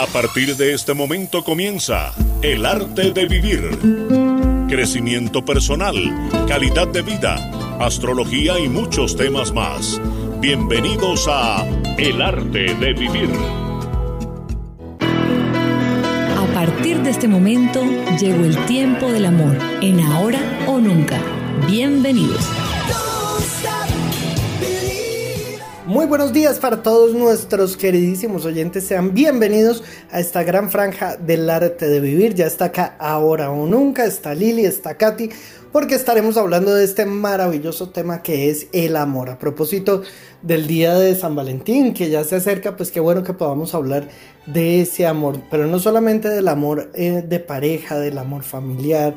A partir de este momento comienza El arte de vivir. Crecimiento personal, calidad de vida, astrología y muchos temas más. Bienvenidos a El arte de vivir. A partir de este momento llegó el tiempo del amor, en ahora o nunca. Bienvenidos. Muy buenos días para todos nuestros queridísimos oyentes. Sean bienvenidos a esta gran franja del arte de vivir. Ya está acá ahora o nunca. Está Lili, está Katy. Porque estaremos hablando de este maravilloso tema que es el amor. A propósito del día de San Valentín que ya se acerca, pues qué bueno que podamos hablar de ese amor. Pero no solamente del amor eh, de pareja, del amor familiar,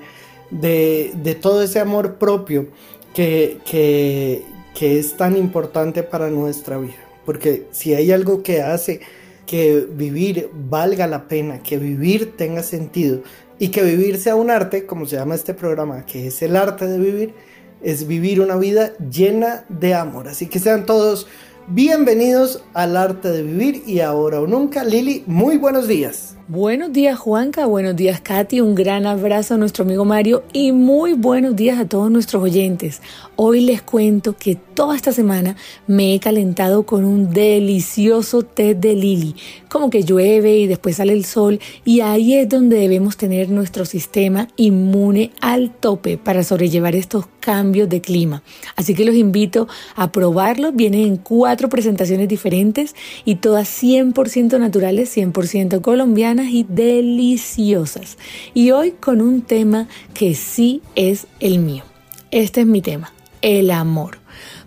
de, de todo ese amor propio que, que, que es tan importante para nuestra vida. Porque si hay algo que hace que vivir valga la pena, que vivir tenga sentido y que vivir sea un arte, como se llama este programa, que es el arte de vivir, es vivir una vida llena de amor. Así que sean todos bienvenidos al arte de vivir y ahora o nunca. Lili, muy buenos días. Buenos días Juanca, buenos días Katy, un gran abrazo a nuestro amigo Mario y muy buenos días a todos nuestros oyentes. Hoy les cuento que toda esta semana me he calentado con un delicioso té de lili. Como que llueve y después sale el sol y ahí es donde debemos tener nuestro sistema inmune al tope para sobrellevar estos cambios de clima. Así que los invito a probarlo. Vienen en cuatro presentaciones diferentes y todas 100% naturales, 100% colombianas y deliciosas. Y hoy con un tema que sí es el mío. Este es mi tema el amor.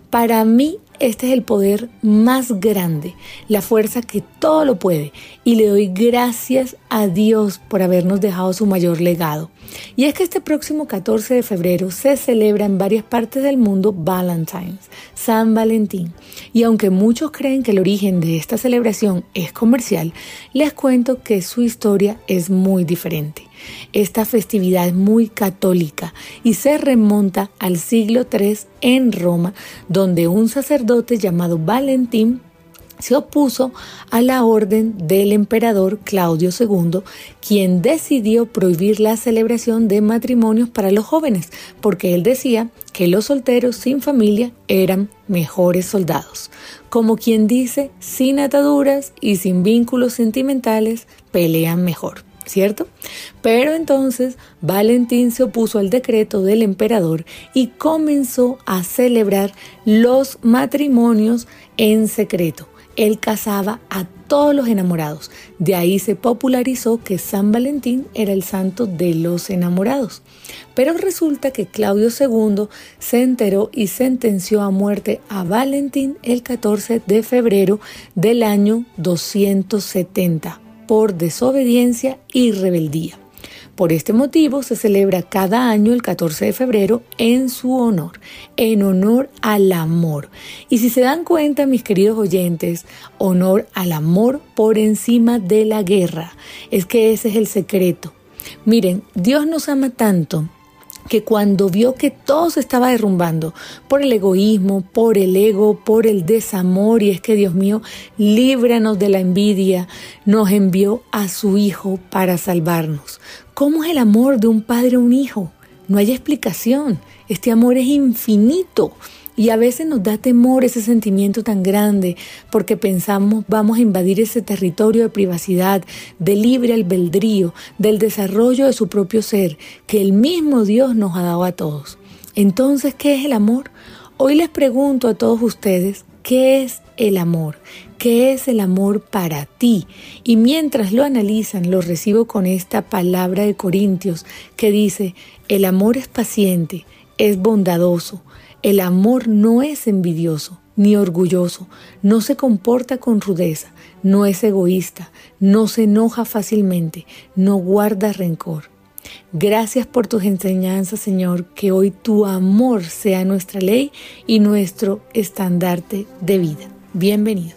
Para mí este es el poder más grande, la fuerza que todo lo puede y le doy gracias a Dios por habernos dejado su mayor legado. Y es que este próximo 14 de febrero se celebra en varias partes del mundo Valentine's, San Valentín. Y aunque muchos creen que el origen de esta celebración es comercial, les cuento que su historia es muy diferente. Esta festividad es muy católica y se remonta al siglo III en Roma, donde un sacerdote llamado Valentín se opuso a la orden del emperador Claudio II, quien decidió prohibir la celebración de matrimonios para los jóvenes, porque él decía que los solteros sin familia eran mejores soldados. Como quien dice, sin ataduras y sin vínculos sentimentales, pelean mejor. ¿cierto? Pero entonces Valentín se opuso al decreto del emperador y comenzó a celebrar los matrimonios en secreto. Él casaba a todos los enamorados. De ahí se popularizó que San Valentín era el santo de los enamorados. Pero resulta que Claudio II se enteró y sentenció a muerte a Valentín el 14 de febrero del año 270 por desobediencia y rebeldía. Por este motivo se celebra cada año el 14 de febrero en su honor, en honor al amor. Y si se dan cuenta, mis queridos oyentes, honor al amor por encima de la guerra. Es que ese es el secreto. Miren, Dios nos ama tanto que cuando vio que todo se estaba derrumbando por el egoísmo, por el ego, por el desamor, y es que Dios mío, líbranos de la envidia, nos envió a su Hijo para salvarnos. ¿Cómo es el amor de un padre a un hijo? No hay explicación. Este amor es infinito. Y a veces nos da temor ese sentimiento tan grande porque pensamos vamos a invadir ese territorio de privacidad, de libre albedrío, del desarrollo de su propio ser que el mismo Dios nos ha dado a todos. Entonces, ¿qué es el amor? Hoy les pregunto a todos ustedes, ¿qué es el amor? ¿Qué es el amor para ti? Y mientras lo analizan, lo recibo con esta palabra de Corintios que dice, el amor es paciente, es bondadoso, el amor no es envidioso ni orgulloso, no se comporta con rudeza, no es egoísta, no se enoja fácilmente, no guarda rencor. Gracias por tus enseñanzas, Señor, que hoy tu amor sea nuestra ley y nuestro estandarte de vida. Bienvenidos.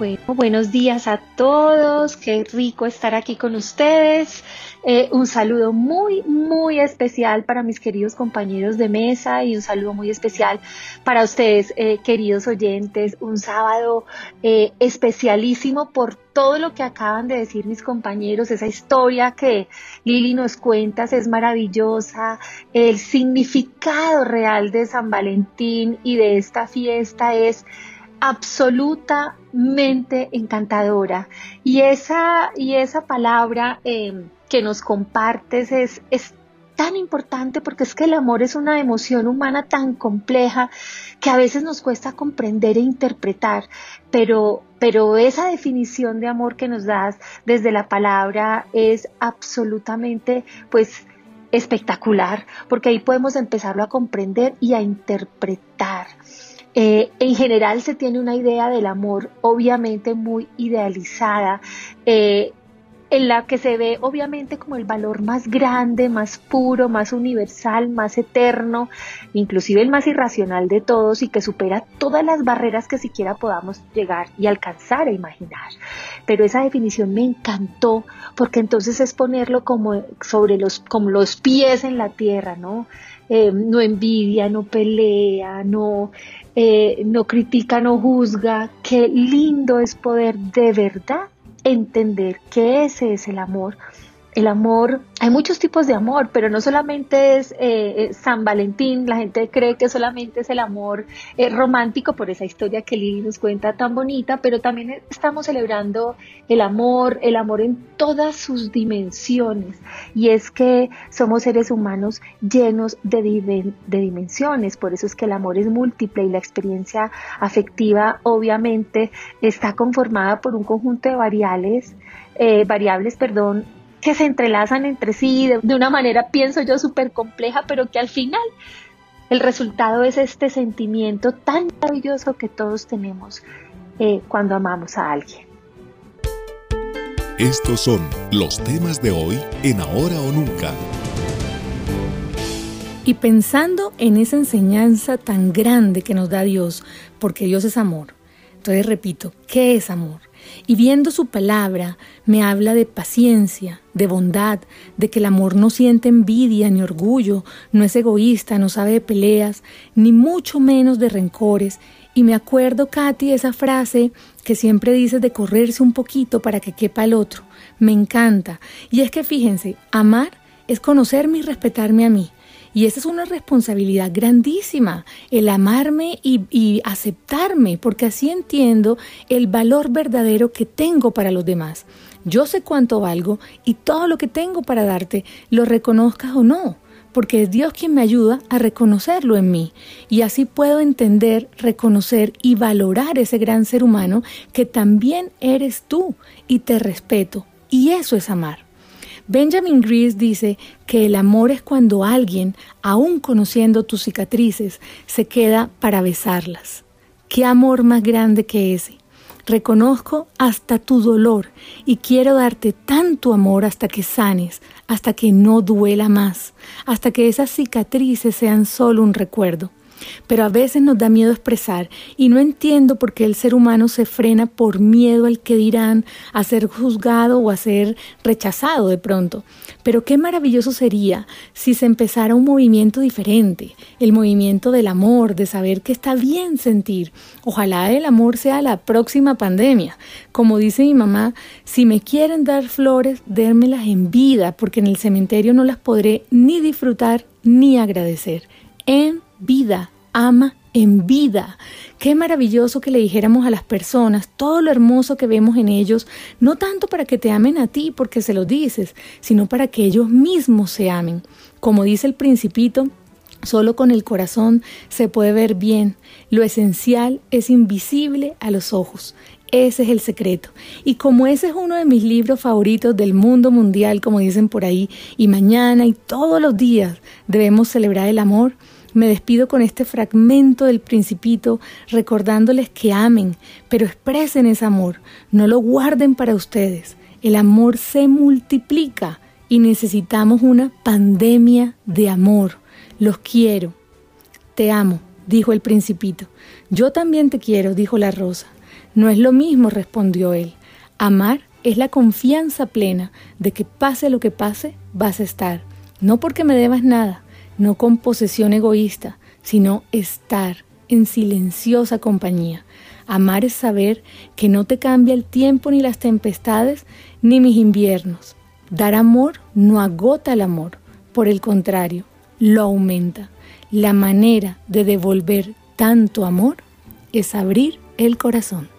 Bueno, buenos días a todos, qué rico estar aquí con ustedes. Eh, un saludo muy, muy especial para mis queridos compañeros de mesa y un saludo muy especial para ustedes, eh, queridos oyentes. Un sábado eh, especialísimo por todo lo que acaban de decir mis compañeros. Esa historia que Lili nos cuenta es maravillosa. El significado real de San Valentín y de esta fiesta es absolutamente encantadora. Y esa, y esa palabra em, que nos compartes es, es tan importante porque es que el amor es una emoción humana tan compleja que a veces nos cuesta comprender e interpretar, pero, pero esa definición de amor que nos das desde la palabra es absolutamente, pues, espectacular, porque ahí podemos empezarlo a comprender y a interpretar. Eh, en general se tiene una idea del amor obviamente muy idealizada, eh, en la que se ve obviamente como el valor más grande, más puro, más universal, más eterno, inclusive el más irracional de todos y que supera todas las barreras que siquiera podamos llegar y alcanzar a imaginar. Pero esa definición me encantó porque entonces es ponerlo como sobre los, como los pies en la tierra, ¿no? Eh, no envidia, no pelea, no, eh, no critica, no juzga. Qué lindo es poder de verdad entender que ese es el amor el amor, hay muchos tipos de amor, pero no solamente es eh, eh, San Valentín, la gente cree que solamente es el amor eh, romántico por esa historia que Lili nos cuenta tan bonita, pero también estamos celebrando el amor, el amor en todas sus dimensiones. Y es que somos seres humanos llenos de, de dimensiones, por eso es que el amor es múltiple y la experiencia afectiva obviamente está conformada por un conjunto de variables, variables, perdón, que se entrelazan entre sí de, una manera, pienso yo, súper compleja, pero que al final el resultado es este sentimiento tan maravilloso que todos tenemos eh, cuando amamos a alguien. Estos son los temas de hoy en Ahora o Nunca. Y pensando en esa enseñanza tan grande que nos da Dios, porque Dios es amor. Entonces repito, ¿qué es amor? Y viendo su palabra, me habla de paciencia, de bondad, de que el amor no siente envidia ni orgullo, no es egoísta, no sabe de peleas, ni mucho menos de rencores. Y me acuerdo, Katy, esa frase que siempre dices de correrse un poquito para que quepa el otro. Me encanta. Y es que fíjense, amar es conocerme y respetarme a mí. Y esa es una responsabilidad grandísima, el amarme y, aceptarme, porque así entiendo el valor verdadero que tengo para los demás. Yo sé cuánto valgo y todo lo que tengo para darte, lo reconozcas o no, porque es Dios quien me ayuda a reconocerlo en mí. Y así puedo entender, reconocer y valorar ese gran ser humano que también eres tú y te respeto. Y eso es amar. Benjamin Grease dice que el amor es cuando alguien, aún conociendo tus cicatrices, se queda para besarlas. ¿Qué amor más grande que ese? Reconozco hasta tu dolor y quiero darte tanto amor hasta que sanes, hasta que no duela más, hasta que esas cicatrices sean solo un recuerdo pero a veces nos da miedo expresar y no entiendo por qué el ser humano se frena por miedo al que dirán, a ser juzgado o a ser rechazado de pronto. Pero qué maravilloso sería si se empezara un movimiento diferente, el movimiento del amor, de saber que está bien sentir. Ojalá el amor sea la próxima pandemia. Como dice mi mamá, si me quieren dar flores, dérmelas en vida, porque en el cementerio no las podré ni disfrutar ni agradecer. En vida, ama en vida. Qué maravilloso que le dijéramos a las personas todo lo hermoso que vemos en ellos, no tanto para que te amen a ti porque se lo dices, sino para que ellos mismos se amen. Como dice el principito, Solo con el corazón se puede ver bien. Lo esencial es invisible a los ojos. Ese es el secreto. Y como ese es uno de mis libros favoritos del mundo mundial, como dicen por ahí, y mañana y todos los días debemos celebrar el amor, me despido con este fragmento del principito recordándoles que amen, pero expresen ese amor, no lo guarden para ustedes. El amor se multiplica y necesitamos una pandemia de amor. Los quiero. Te amo, dijo el principito. Yo también te quiero, dijo la rosa. No es lo mismo, respondió él. Amar es la confianza plena de que pase lo que pase, vas a estar. No porque me debas nada, no con posesión egoísta, sino estar en silenciosa compañía. Amar es saber que no te cambia el tiempo ni las tempestades ni mis inviernos. Dar amor no agota el amor, por el contrario, lo aumenta. La manera de devolver tanto amor es abrir el corazón.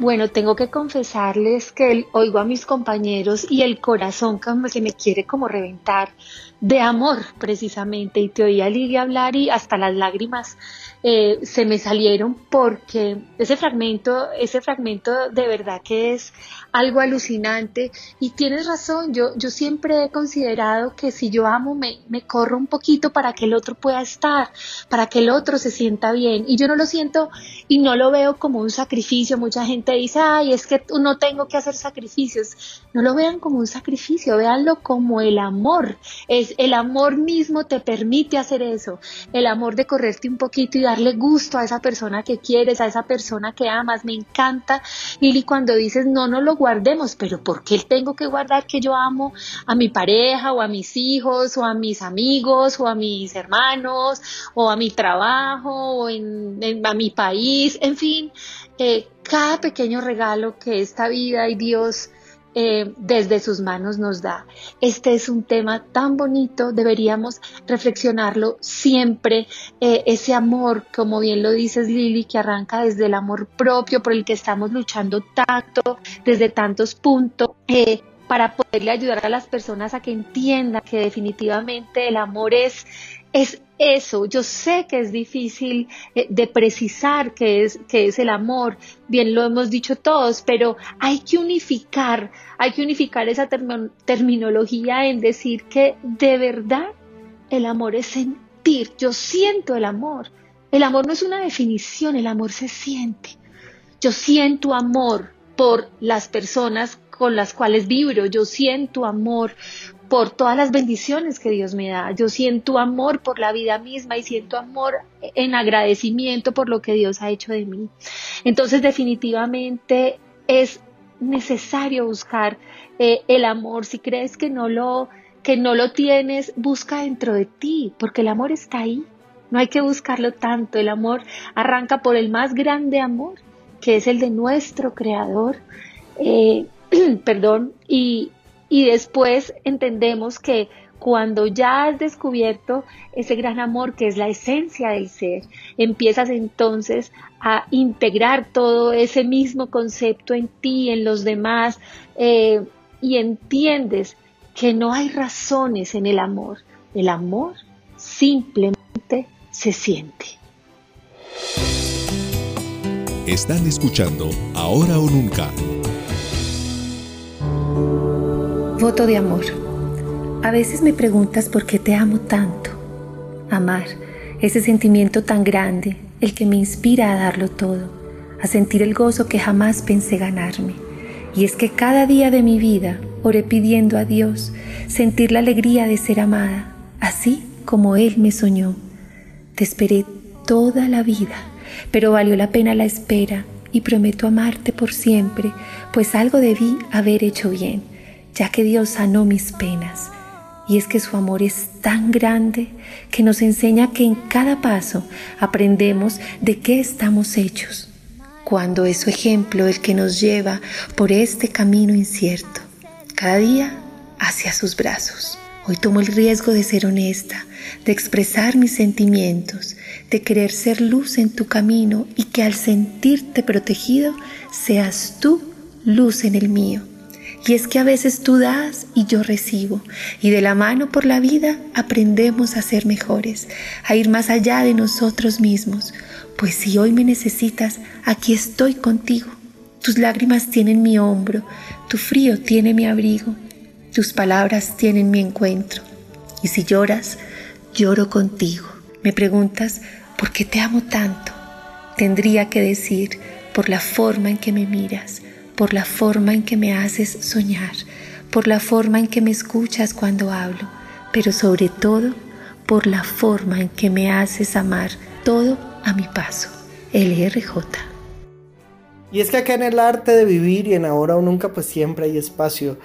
Bueno, tengo que confesarles que oigo a mis compañeros y el corazón como que me quiere como reventar de amor precisamente y te oí a Lidia hablar y hasta las lágrimas eh, se me salieron porque ese fragmento, ese fragmento de verdad que es algo alucinante. Y tienes razón, yo, yo siempre he considerado que si yo amo me, me corro un poquito para que el otro pueda estar, para que el otro se sienta bien. Y yo no lo siento y no lo veo como un sacrificio, mucha gente dice, ay, es que no tengo que hacer sacrificios, no lo vean como un sacrificio, véanlo como el amor, es el amor mismo te permite hacer eso, el amor de correrte un poquito y darle gusto a esa persona que quieres, a esa persona que amas, me encanta, Lili, cuando dices no, no lo guardemos, pero ¿por qué tengo que guardar que yo amo a mi pareja o a mis hijos o a mis amigos o a mis hermanos o a mi trabajo o a mi país? En fin, eh, cada pequeño regalo que esta vida y Dios eh, desde sus manos nos da. Este es un tema tan bonito, deberíamos reflexionarlo siempre. Eh, ese amor, como bien lo dices Lili, que arranca desde el amor propio por el que estamos luchando tanto, desde tantos puntos. Eh, para poderle ayudar a las personas a que entiendan que definitivamente el amor es, es eso. Yo sé que es difícil eh, de precisar qué es, qué es el amor, bien lo hemos dicho todos, pero hay que unificar, hay que unificar esa terminología en decir que de verdad el amor es sentir, yo siento el amor. El amor no es una definición, el amor se siente. Yo siento amor por las personas con las cuales vibro, yo siento amor por todas las bendiciones que Dios me da. Yo siento amor por la vida misma y siento amor en agradecimiento por lo que Dios ha hecho de mí. Entonces definitivamente es necesario buscar eh, el amor. Si crees que no lo que no lo tienes, busca dentro de ti, porque el amor está ahí. No hay que buscarlo tanto. El amor arranca por el más grande amor, que es el de nuestro Creador. Eh, perdón, y, y después entendemos que cuando ya has descubierto ese gran amor que es la esencia del ser, empiezas entonces a integrar todo ese mismo concepto en ti, en los demás, eh, y entiendes que no hay razones en el amor. El amor simplemente se siente. Están escuchando Ahora o Nunca Voto de amor. A veces me preguntas por qué te amo tanto. Amar, ese sentimiento tan grande, el que me inspira a darlo todo, a sentir el gozo que jamás pensé ganarme. Y es que cada día de mi vida oré pidiendo a Dios sentir la alegría de ser amada, así como Él me soñó. Te esperé toda la vida, pero valió la pena la espera y prometo amarte por siempre, pues algo debí haber hecho bien ya que Dios sanó mis penas. Y es que su amor es tan grande que nos enseña que en cada paso aprendemos de qué estamos hechos, cuando es su ejemplo el que nos lleva por este camino incierto, cada día hacia sus brazos. Hoy tomo el riesgo de ser honesta, de expresar mis sentimientos, de querer ser luz en tu camino y que al sentirte protegido seas tú luz en el mío. Y es que a veces tú das y yo recibo. Y de la mano por la vida aprendemos a ser mejores, a ir más allá de nosotros mismos. Pues si hoy me necesitas, aquí estoy contigo. Tus lágrimas tienen mi hombro, tu frío tiene mi abrigo, tus palabras tienen mi encuentro. Y si lloras, lloro contigo. Me preguntas, ¿por qué te amo tanto? Tendría que decir, por la forma en que me miras por la forma en que me haces soñar, por la forma en que me escuchas cuando hablo, pero sobre todo por la forma en que me haces amar todo a mi paso. LRJ. Y es que acá en el arte de vivir y en ahora o nunca pues siempre hay espacio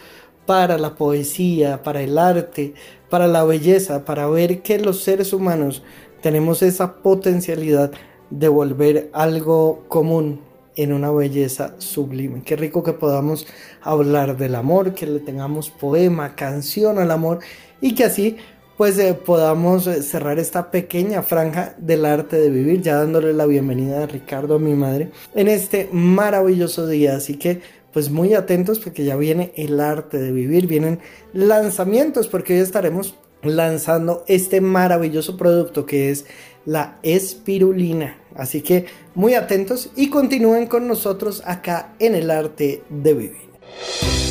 para la poesía, para el arte, para la belleza, para ver que los seres humanos tenemos esa potencialidad de volver algo común en una belleza sublime. Qué rico que podamos hablar del amor, que le tengamos poema, canción al amor y que así pues eh, podamos eh, cerrar esta pequeña franja del arte de vivir, ya dándole la bienvenida a Ricardo, a mi madre, en este maravilloso día. Así que pues muy atentos porque ya viene el arte de vivir, vienen lanzamientos porque hoy estaremos lanzando este maravilloso producto que es la espirulina. Así que muy atentos y continúen con nosotros acá en el arte de vivir.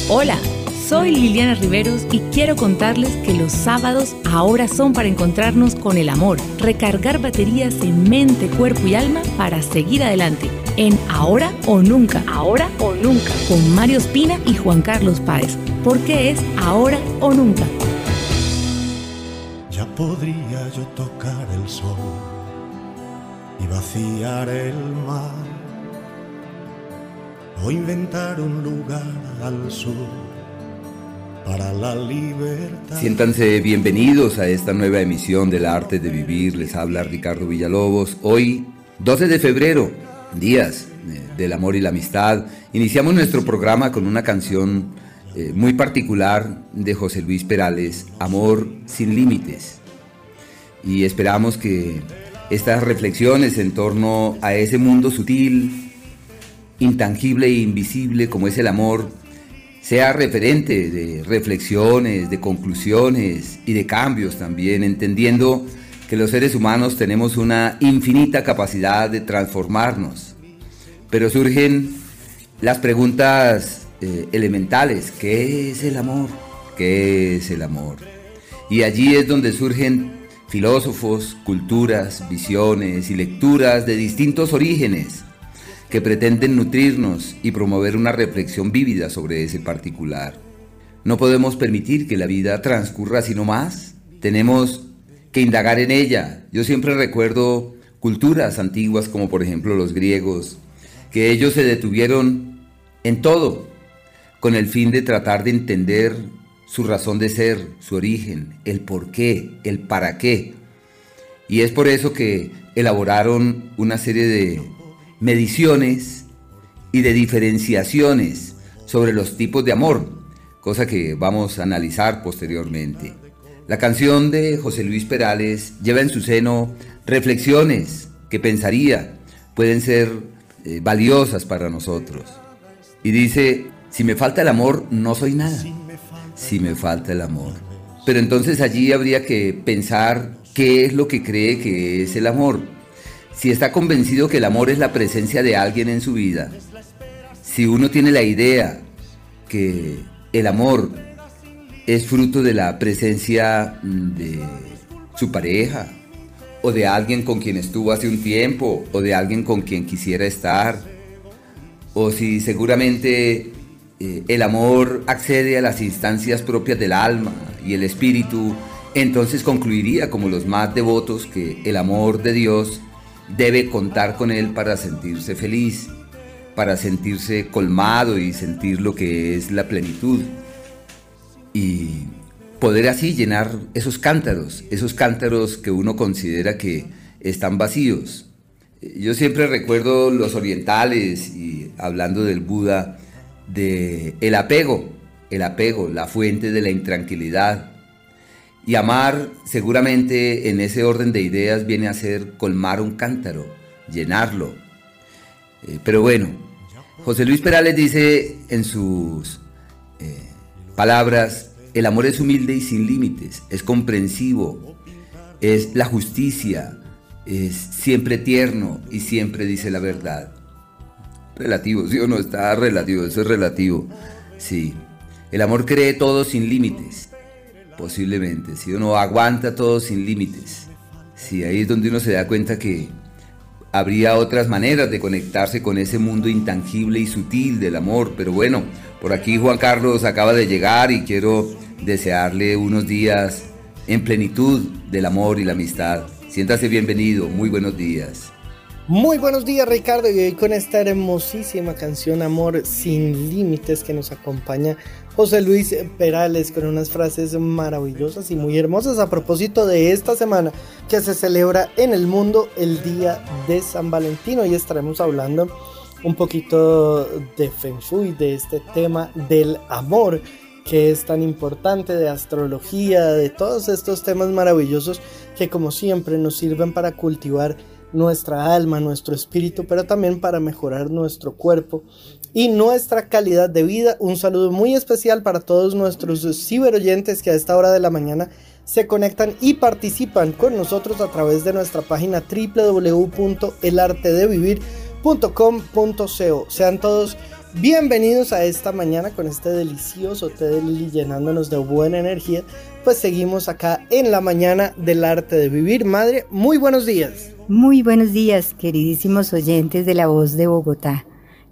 Hola. Soy Liliana Riveros y quiero contarles que los sábados ahora son para encontrarnos con el amor, recargar baterías en mente, cuerpo y alma para seguir adelante en Ahora o Nunca, Ahora o Nunca, con Mario Espina y Juan Carlos Páez, porque es Ahora o Nunca. Ya podría yo tocar el sol y vaciar el mar o inventar un lugar al sur para la libertad. Siéntanse bienvenidos a esta nueva emisión del arte de vivir. Les habla Ricardo Villalobos. Hoy, 12 de febrero, días eh, del amor y la amistad. Iniciamos nuestro programa con una canción eh, muy particular de José Luis Perales, Amor sin Límites. Y esperamos que estas reflexiones en torno a ese mundo sutil, intangible e invisible como es el amor, sea referente de reflexiones, de conclusiones y de cambios también, entendiendo que los seres humanos tenemos una infinita capacidad de transformarnos. Pero surgen las preguntas eh, elementales, ¿qué es el amor? ¿Qué es el amor? Y allí es donde surgen filósofos, culturas, visiones y lecturas de distintos orígenes que pretenden nutrirnos y promover una reflexión vívida sobre ese particular. No podemos permitir que la vida transcurra así más. Tenemos que indagar en ella. Yo siempre recuerdo culturas antiguas como por ejemplo los griegos, que ellos se detuvieron en todo con el fin de tratar de entender su razón de ser, su origen, el por qué, el para qué. Y es por eso que elaboraron una serie de mediciones y de diferenciaciones sobre los tipos de amor, cosa que vamos a analizar posteriormente. La canción de José Luis Perales lleva en su seno reflexiones que pensaría pueden ser eh, valiosas para nosotros. Y dice, si me falta el amor, no soy nada. Si me falta el amor. Pero entonces allí habría que pensar qué es lo que cree que es el amor si está convencido que el amor es la presencia de alguien en su vida, si uno tiene la idea que el amor es fruto de la presencia de su pareja, o de alguien con quien estuvo hace un tiempo, o de alguien con quien quisiera estar, o si seguramente eh, el amor accede a las instancias propias del alma y el espíritu, entonces concluiría como los más devotos que el amor de Dios debe contar con Él para sentirse feliz, para sentirse colmado y sentir lo que es la plenitud. Y poder así llenar esos cántaros, esos cántaros que uno considera que están vacíos. Yo siempre recuerdo los orientales y hablando del Buda, de el apego, el apego, la fuente de la intranquilidad, y amar seguramente en ese orden de ideas viene a ser colmar un cántaro, llenarlo. Eh, pero bueno, José Luis Perales dice en sus eh, palabras, el amor es humilde y sin límites, es comprensivo, es la justicia, es siempre tierno y siempre dice la verdad. Relativo, ¿sí o no? Está relativo, eso es relativo. Sí. El amor cree todo sin límites Posiblemente, si uno aguanta todo sin límites. Si ahí es donde uno se da cuenta que habría otras maneras de conectarse con ese mundo intangible y sutil del amor. Pero bueno, por aquí Juan Carlos acaba de llegar y quiero desearle unos días en plenitud del amor y la amistad. Siéntase bienvenido, muy buenos días. Muy buenos días Ricardo y hoy con esta hermosísima canción Amor sin límites que nos acompaña José Luis Perales con unas frases maravillosas y muy hermosas a propósito de esta semana que se celebra en el mundo el Día de San Valentino. Y estaremos hablando un poquito de Feng Shui, de este tema del amor que es tan importante, de astrología, de todos estos temas maravillosos que como siempre nos sirven para cultivar nuestra alma, nuestro espíritu, pero también para mejorar nuestro cuerpo y nuestra calidad de vida. Un saludo muy especial para todos nuestros ciberoyentes que a esta hora de la mañana se conectan y participan con nosotros a través de nuestra página www.elartedevivir.com.co. Sean todos bienvenidos a esta mañana con este delicioso té de Lili llenándonos de buena energía. Pues seguimos acá en la mañana del arte de vivir. Madre, muy buenos días. Muy buenos días, queridísimos oyentes de La Voz de Bogotá.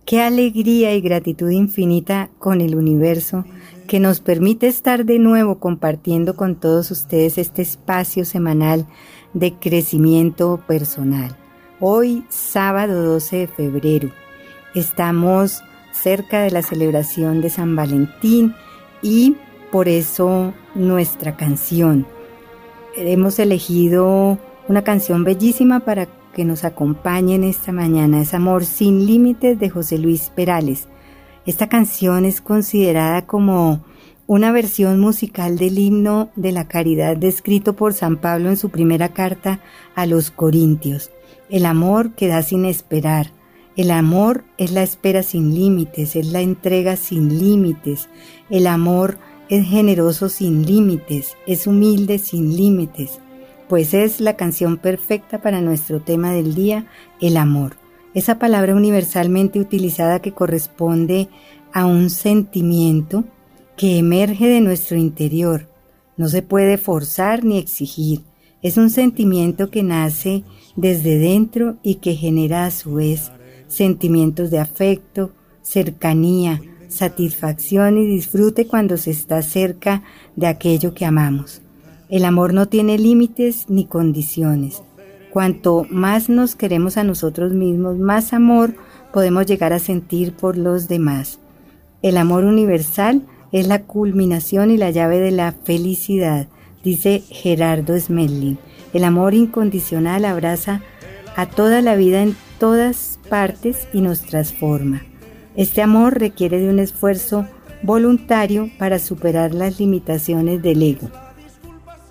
Qué alegría y gratitud infinita con el universo que nos permite estar de nuevo compartiendo con todos ustedes este espacio semanal de crecimiento personal. Hoy, sábado 12 de febrero, estamos cerca de la celebración de San Valentín y por eso nuestra canción. Hemos elegido una canción bellísima para que nos acompañen esta mañana. Es Amor sin Límites de José Luis Perales. Esta canción es considerada como una versión musical del himno de la caridad descrito por San Pablo en su primera carta a los Corintios. El amor que da sin esperar. El amor es la espera sin límites, es la entrega sin límites. El amor es generoso sin límites, es humilde sin límites pues es la canción perfecta para nuestro tema del día, el amor. Esa palabra universalmente utilizada que corresponde a un sentimiento que emerge de nuestro interior. No se puede forzar ni exigir. Es un sentimiento que nace desde dentro y que genera a su vez sentimientos de afecto, cercanía, satisfacción y disfrute cuando se está cerca de aquello que amamos. El amor no tiene límites ni condiciones. Cuanto más nos queremos a nosotros mismos, más amor podemos llegar a sentir por los demás. El amor universal es la culminación y la llave de la felicidad, dice Gerardo Smelling. El amor incondicional abraza a toda la vida en todas partes y nos transforma. Este amor requiere de un esfuerzo voluntario para superar las limitaciones del ego.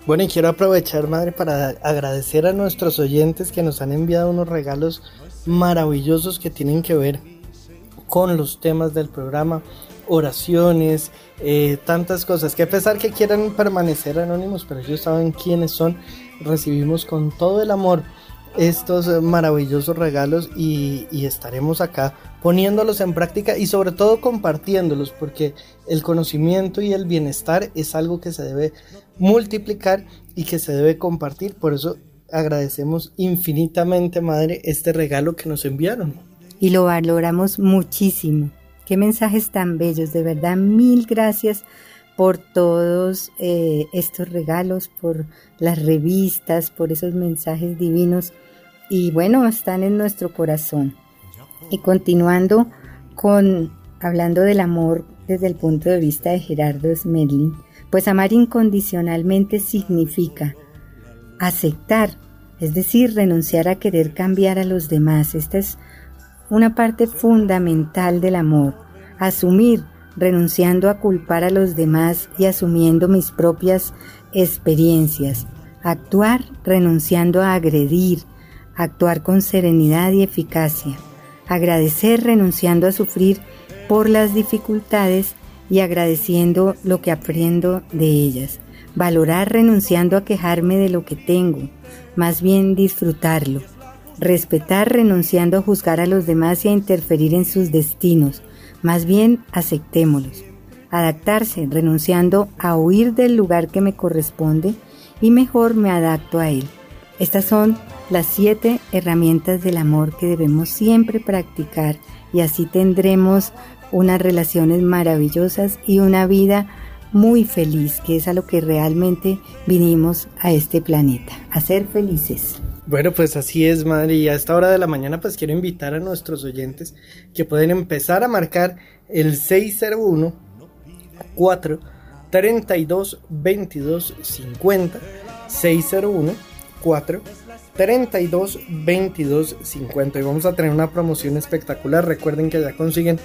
Bueno, y quiero aprovechar, madre, para agradecer a nuestros oyentes que nos han enviado unos regalos maravillosos que tienen que ver con los temas del programa, oraciones, eh, tantas cosas, que a pesar que quieran permanecer anónimos, pero ellos saben quiénes son, recibimos con todo el amor estos maravillosos regalos y, y, estaremos acá poniéndolos en práctica y sobre todo compartiéndolos porque el conocimiento y el bienestar es algo que se debe multiplicar y que se debe compartir. Por eso agradecemos infinitamente, Madre, este regalo que nos enviaron. Y lo valoramos muchísimo. Qué mensajes tan bellos, de verdad, mil gracias por todos eh, estos regalos, por las revistas, por esos mensajes divinos y bueno, están en nuestro corazón. Y continuando con hablando del amor desde el punto de vista de Gerardo Smerlin, pues amar incondicionalmente significa aceptar, es decir, renunciar a querer cambiar a los demás. Esta es una parte fundamental del amor. Asumir, renunciando a culpar a los demás y asumiendo mis propias experiencias. Actuar, renunciando a agredir. Actuar con serenidad y eficacia. Agradecer, renunciando a sufrir por las dificultades y agradeciendo lo que aprendo de ellas. Valorar renunciando a quejarme de lo que tengo, más bien disfrutarlo. Respetar renunciando a juzgar a los demás y a interferir en sus destinos, más bien aceptémoslos. Adaptarse renunciando a huir del lugar que me corresponde y mejor me adapto a él. Estas son las siete herramientas del amor que debemos siempre practicar y así tendremos unas relaciones maravillosas y una vida muy feliz, que es a lo que realmente vinimos a este planeta, a ser felices. Bueno, pues así es, madre. Y a esta hora de la mañana, pues quiero invitar a nuestros oyentes que pueden empezar a marcar el 601 4 32 22 50 601 4 32 22 50 y vamos a tener una promoción espectacular recuerden que ya consiguen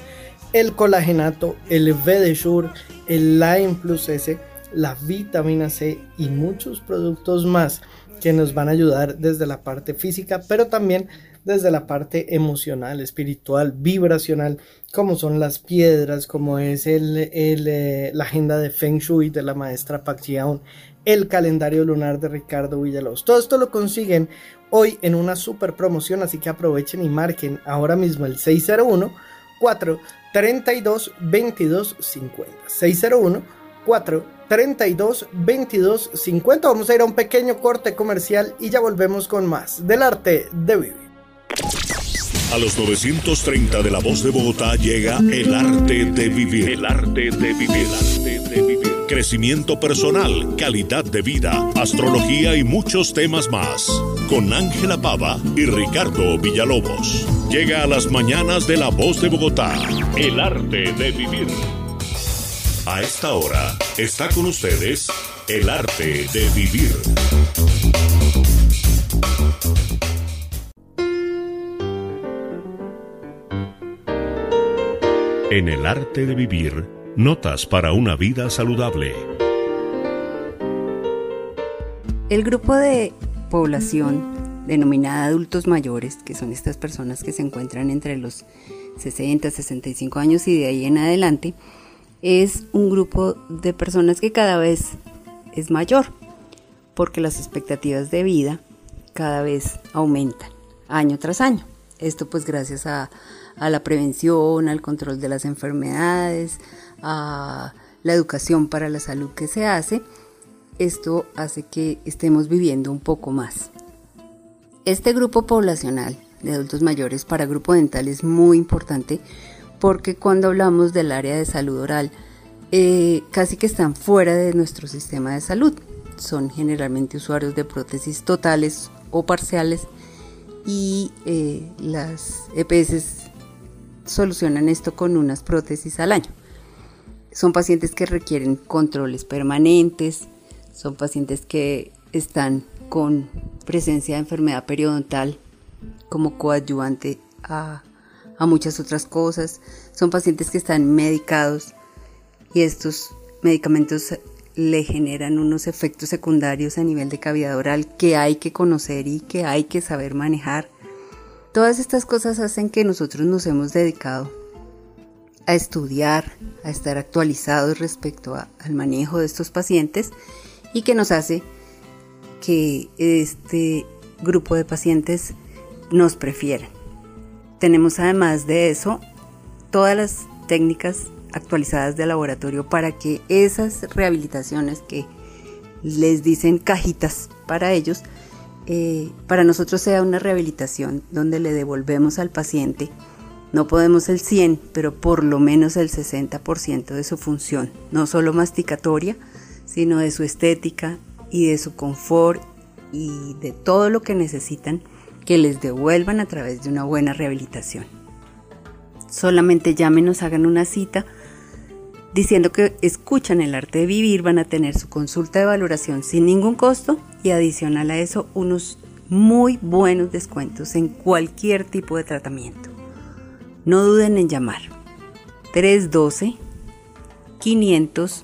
el colagenato el Vedesure el Lime Plus S la vitamina C y muchos productos más que nos van a ayudar desde la parte física pero también desde la parte emocional, espiritual, vibracional, como son las piedras, como es el, eh, la agenda de Feng Shui de la maestra Pak Jiaon, el calendario lunar de Ricardo Villalobos. Todo esto lo consiguen hoy en una super promoción, así que aprovechen y marquen ahora mismo el 601 4 32 22 50. 601 4 32 22 50. Vamos a ir a un pequeño corte comercial y ya volvemos con más del arte de vivir. A los 930 de la voz de Bogotá llega el arte de vivir. El arte de vivir. arte de vivir. Crecimiento personal, calidad de vida, astrología y muchos temas más. Con Ángela Pava y Ricardo Villalobos. Llega a las mañanas de la voz de Bogotá. El arte de vivir. A esta hora está con ustedes el arte de vivir. En el arte de vivir, notas para una vida saludable. El grupo de población denominada adultos mayores, que son estas personas que se encuentran entre los 60, 65 años y de ahí en adelante, es un grupo de personas que cada vez es mayor, porque las expectativas de vida cada vez aumentan año tras año. Esto pues gracias a a la prevención, al control de las enfermedades, a la educación para la salud que se hace, esto hace que estemos viviendo un poco más. Este grupo poblacional de adultos mayores para grupo dental es muy importante porque cuando hablamos del área de salud oral, eh, casi que están fuera de nuestro sistema de salud. Son generalmente usuarios de prótesis totales o parciales y eh, las EPS solucionan esto con unas prótesis al año. Son pacientes que requieren controles permanentes, son pacientes que están con presencia de enfermedad periodontal como coadyuvante a, a muchas otras cosas, son pacientes que están medicados y estos medicamentos le generan unos efectos secundarios a nivel de cavidad oral que hay que conocer y que hay que saber manejar. Todas estas cosas hacen que nosotros nos hemos dedicado a estudiar, a estar actualizados respecto al manejo de estos pacientes y que nos hace que este grupo de pacientes nos prefieran. Tenemos además de eso todas las técnicas actualizadas de laboratorio para que esas rehabilitaciones que les dicen cajitas para ellos eh, para nosotros sea una rehabilitación donde le devolvemos al paciente, no podemos el 100, pero por lo menos el 60% de su función, no solo masticatoria, sino de su estética y de su confort y de todo lo que necesitan que les devuelvan a través de una buena rehabilitación. Solamente llámenos, hagan una cita diciendo que escuchan el arte de vivir, van a tener su consulta de valoración sin ningún costo y adicional a eso unos muy buenos descuentos en cualquier tipo de tratamiento. No duden en llamar. 312 500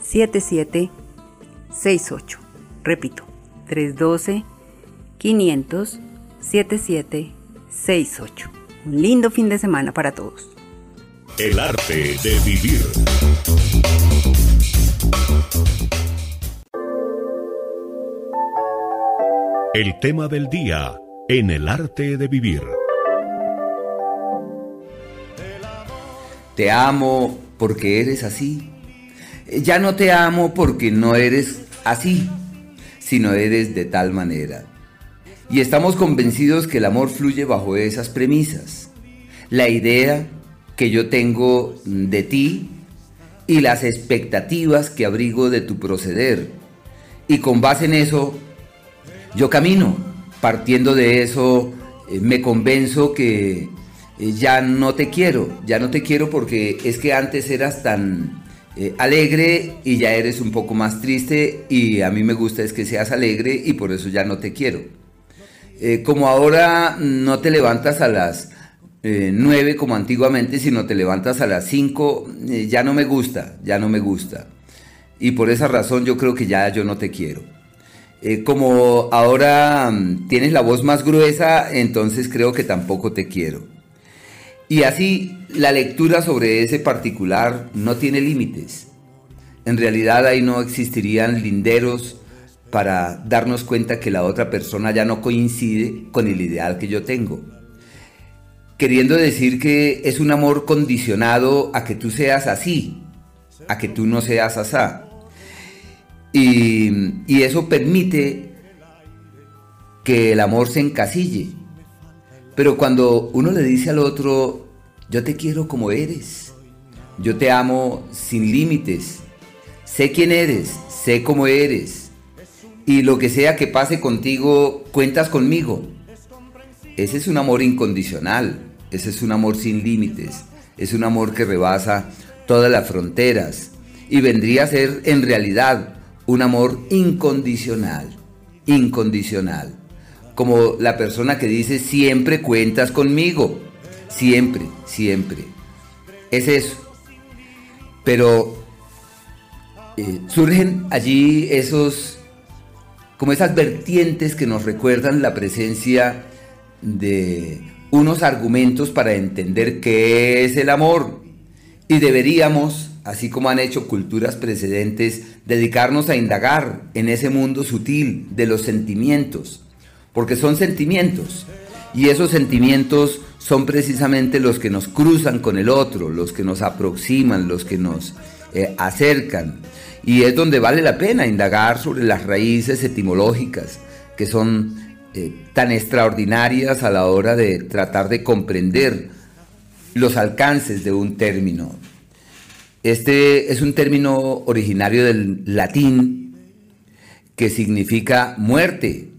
7768. Repito, 312 500 7768. Un lindo fin de semana para todos. El arte de vivir. El tema del día en el arte de vivir. Te amo porque eres así. Ya no te amo porque no eres así, sino eres de tal manera. Y estamos convencidos que el amor fluye bajo esas premisas. La idea que yo tengo de ti y las expectativas que abrigo de tu proceder. Y con base en eso, yo camino. Partiendo de eso, eh, me convenzo que eh, ya no te quiero, ya no te quiero porque es que antes eras tan eh, alegre y ya eres un poco más triste y a mí me gusta es que seas alegre y por eso ya no te quiero. como ahora no te levantas a las 9 como antiguamente, sino te levantas a las 5, ya no me gusta, ya no me gusta. Y por esa razón yo creo que ya yo no te quiero. Eh, como ahora mm, tienes la voz más gruesa, entonces creo que tampoco te quiero. Y así la lectura sobre ese particular no tiene límites. En realidad ahí no existirían linderos para darnos cuenta que la otra persona ya no coincide con el ideal que yo tengo. Queriendo decir que es un amor condicionado a que tú seas así, a que tú no seas asá. Y, eso permite que el amor se encasille. Pero cuando uno le dice al otro, yo te quiero como eres, yo te amo sin límites, sé quién eres, sé cómo eres, y lo que sea que pase contigo, cuentas conmigo. Ese es un amor incondicional, ese es un amor sin límites, es un amor que rebasa todas las fronteras y vendría a ser en realidad un amor incondicional, incondicional. Como la persona que dice siempre cuentas conmigo, siempre, siempre. Es eso. Pero eh, surgen allí esos, como esas vertientes que nos recuerdan la presencia de unos argumentos para entender qué es el amor. Y deberíamos así como han hecho culturas precedentes, dedicarnos a indagar en ese mundo sutil de los sentimientos, porque son sentimientos, y esos sentimientos son precisamente los que nos cruzan con el otro, los que nos aproximan, los que nos eh, acercan, y es donde vale la pena indagar sobre las raíces etimológicas que son eh, tan extraordinarias a la hora de tratar de comprender los alcances de un término, este es un término originario del latín que significa muerte.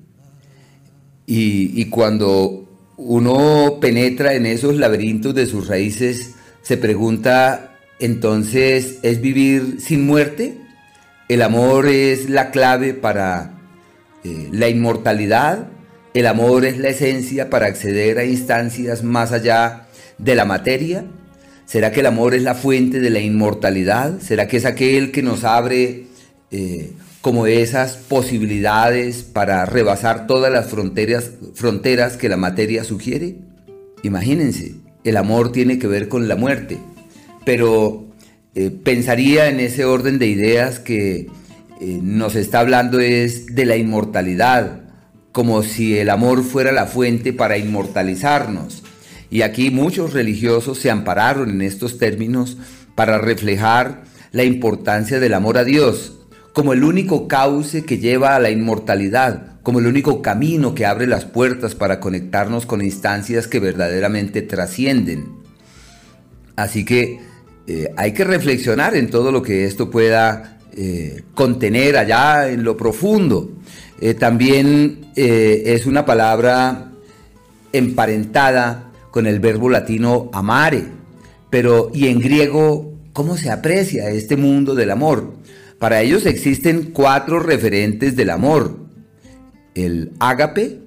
Y, cuando uno penetra en esos laberintos de sus raíces, se pregunta, entonces, ¿es vivir sin muerte? ¿El amor es la clave para eh, la inmortalidad? ¿El amor es la esencia para acceder a instancias más allá de la materia? ¿Será que el amor es la fuente de la inmortalidad? ¿Será que es aquel que nos abre eh, como esas posibilidades para rebasar todas las fronteras, que la materia sugiere? Imagínense, el amor tiene que ver con la muerte, pero eh, pensaría en ese orden de ideas que eh, nos está hablando es de la inmortalidad, como si el amor fuera la fuente para inmortalizarnos. Y aquí muchos religiosos se ampararon en estos términos para reflejar la importancia del amor a Dios como el único cauce que lleva a la inmortalidad, como el único camino que abre las puertas para conectarnos con instancias que verdaderamente trascienden. Así que eh, hay que reflexionar en todo lo que esto pueda eh, contener allá en lo profundo. Eh, también es una palabra emparentada con el verbo latino amare. Pero, ¿y en griego cómo se aprecia este mundo del amor? Para ellos existen cuatro referentes del amor. El ágape,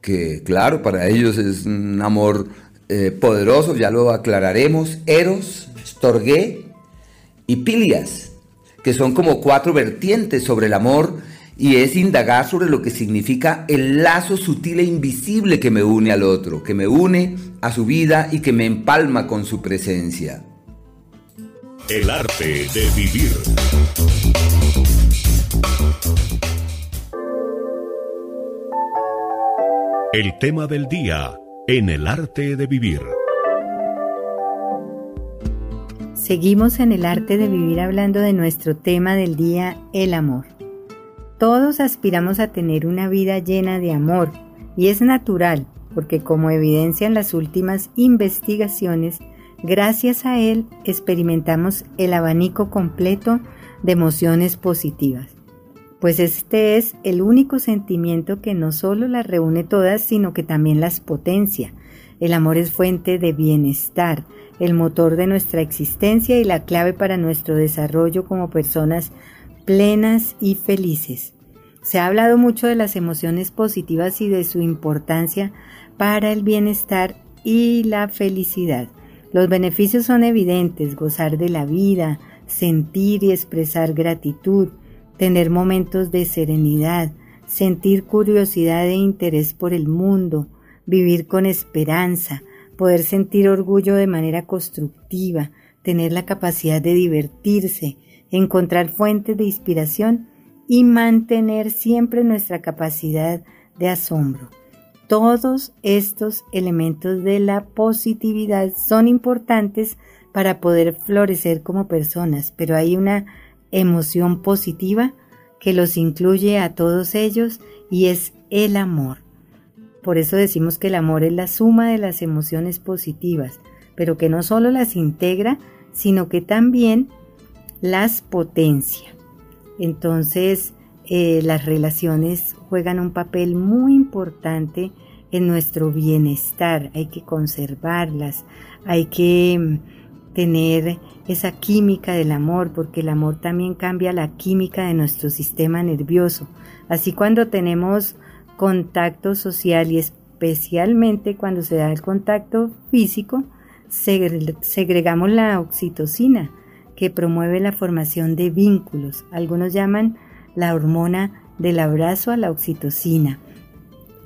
que claro, para ellos es un amor eh, poderoso, ya lo aclararemos. Eros, storge y pilias, que son como cuatro vertientes sobre el amor y es indagar sobre lo que significa el lazo sutil e invisible que me une al otro, que me une a su vida y que me empalma con su presencia. El arte de vivir. El tema del día en el arte de vivir. Seguimos en el arte de vivir hablando de nuestro tema del día, el amor. Todos aspiramos a tener una vida llena de amor y es natural porque como evidencian las últimas investigaciones, Gracias a él experimentamos el abanico completo de emociones positivas, pues este es el único sentimiento que no solo las reúne todas, sino que también las potencia. El amor es fuente de bienestar, el motor de nuestra existencia y la clave para nuestro desarrollo como personas plenas y felices. Se ha hablado mucho de las emociones positivas y de su importancia para el bienestar y la felicidad. Los beneficios son evidentes, gozar de la vida, sentir y expresar gratitud, tener momentos de serenidad, sentir curiosidad e interés por el mundo, vivir con esperanza, poder sentir orgullo de manera constructiva, tener la capacidad de divertirse, encontrar fuentes de inspiración y mantener siempre nuestra capacidad de asombro. Todos estos elementos de la positividad son importantes para poder florecer como personas, pero hay una emoción positiva que los incluye a todos ellos y es el amor. Por eso decimos que el amor es la suma de las emociones positivas, pero que no solo las integra, sino que también las potencia. Entonces, eh, las relaciones juegan un papel muy importante en nuestro bienestar, hay que conservarlas, hay que tener esa química del amor, porque el amor también cambia la química de nuestro sistema nervioso. Así cuando tenemos contacto social y especialmente cuando se da el contacto físico, segregamos la oxitocina, que promueve la formación de vínculos. Algunos llaman la hormona del abrazo a la oxitocina.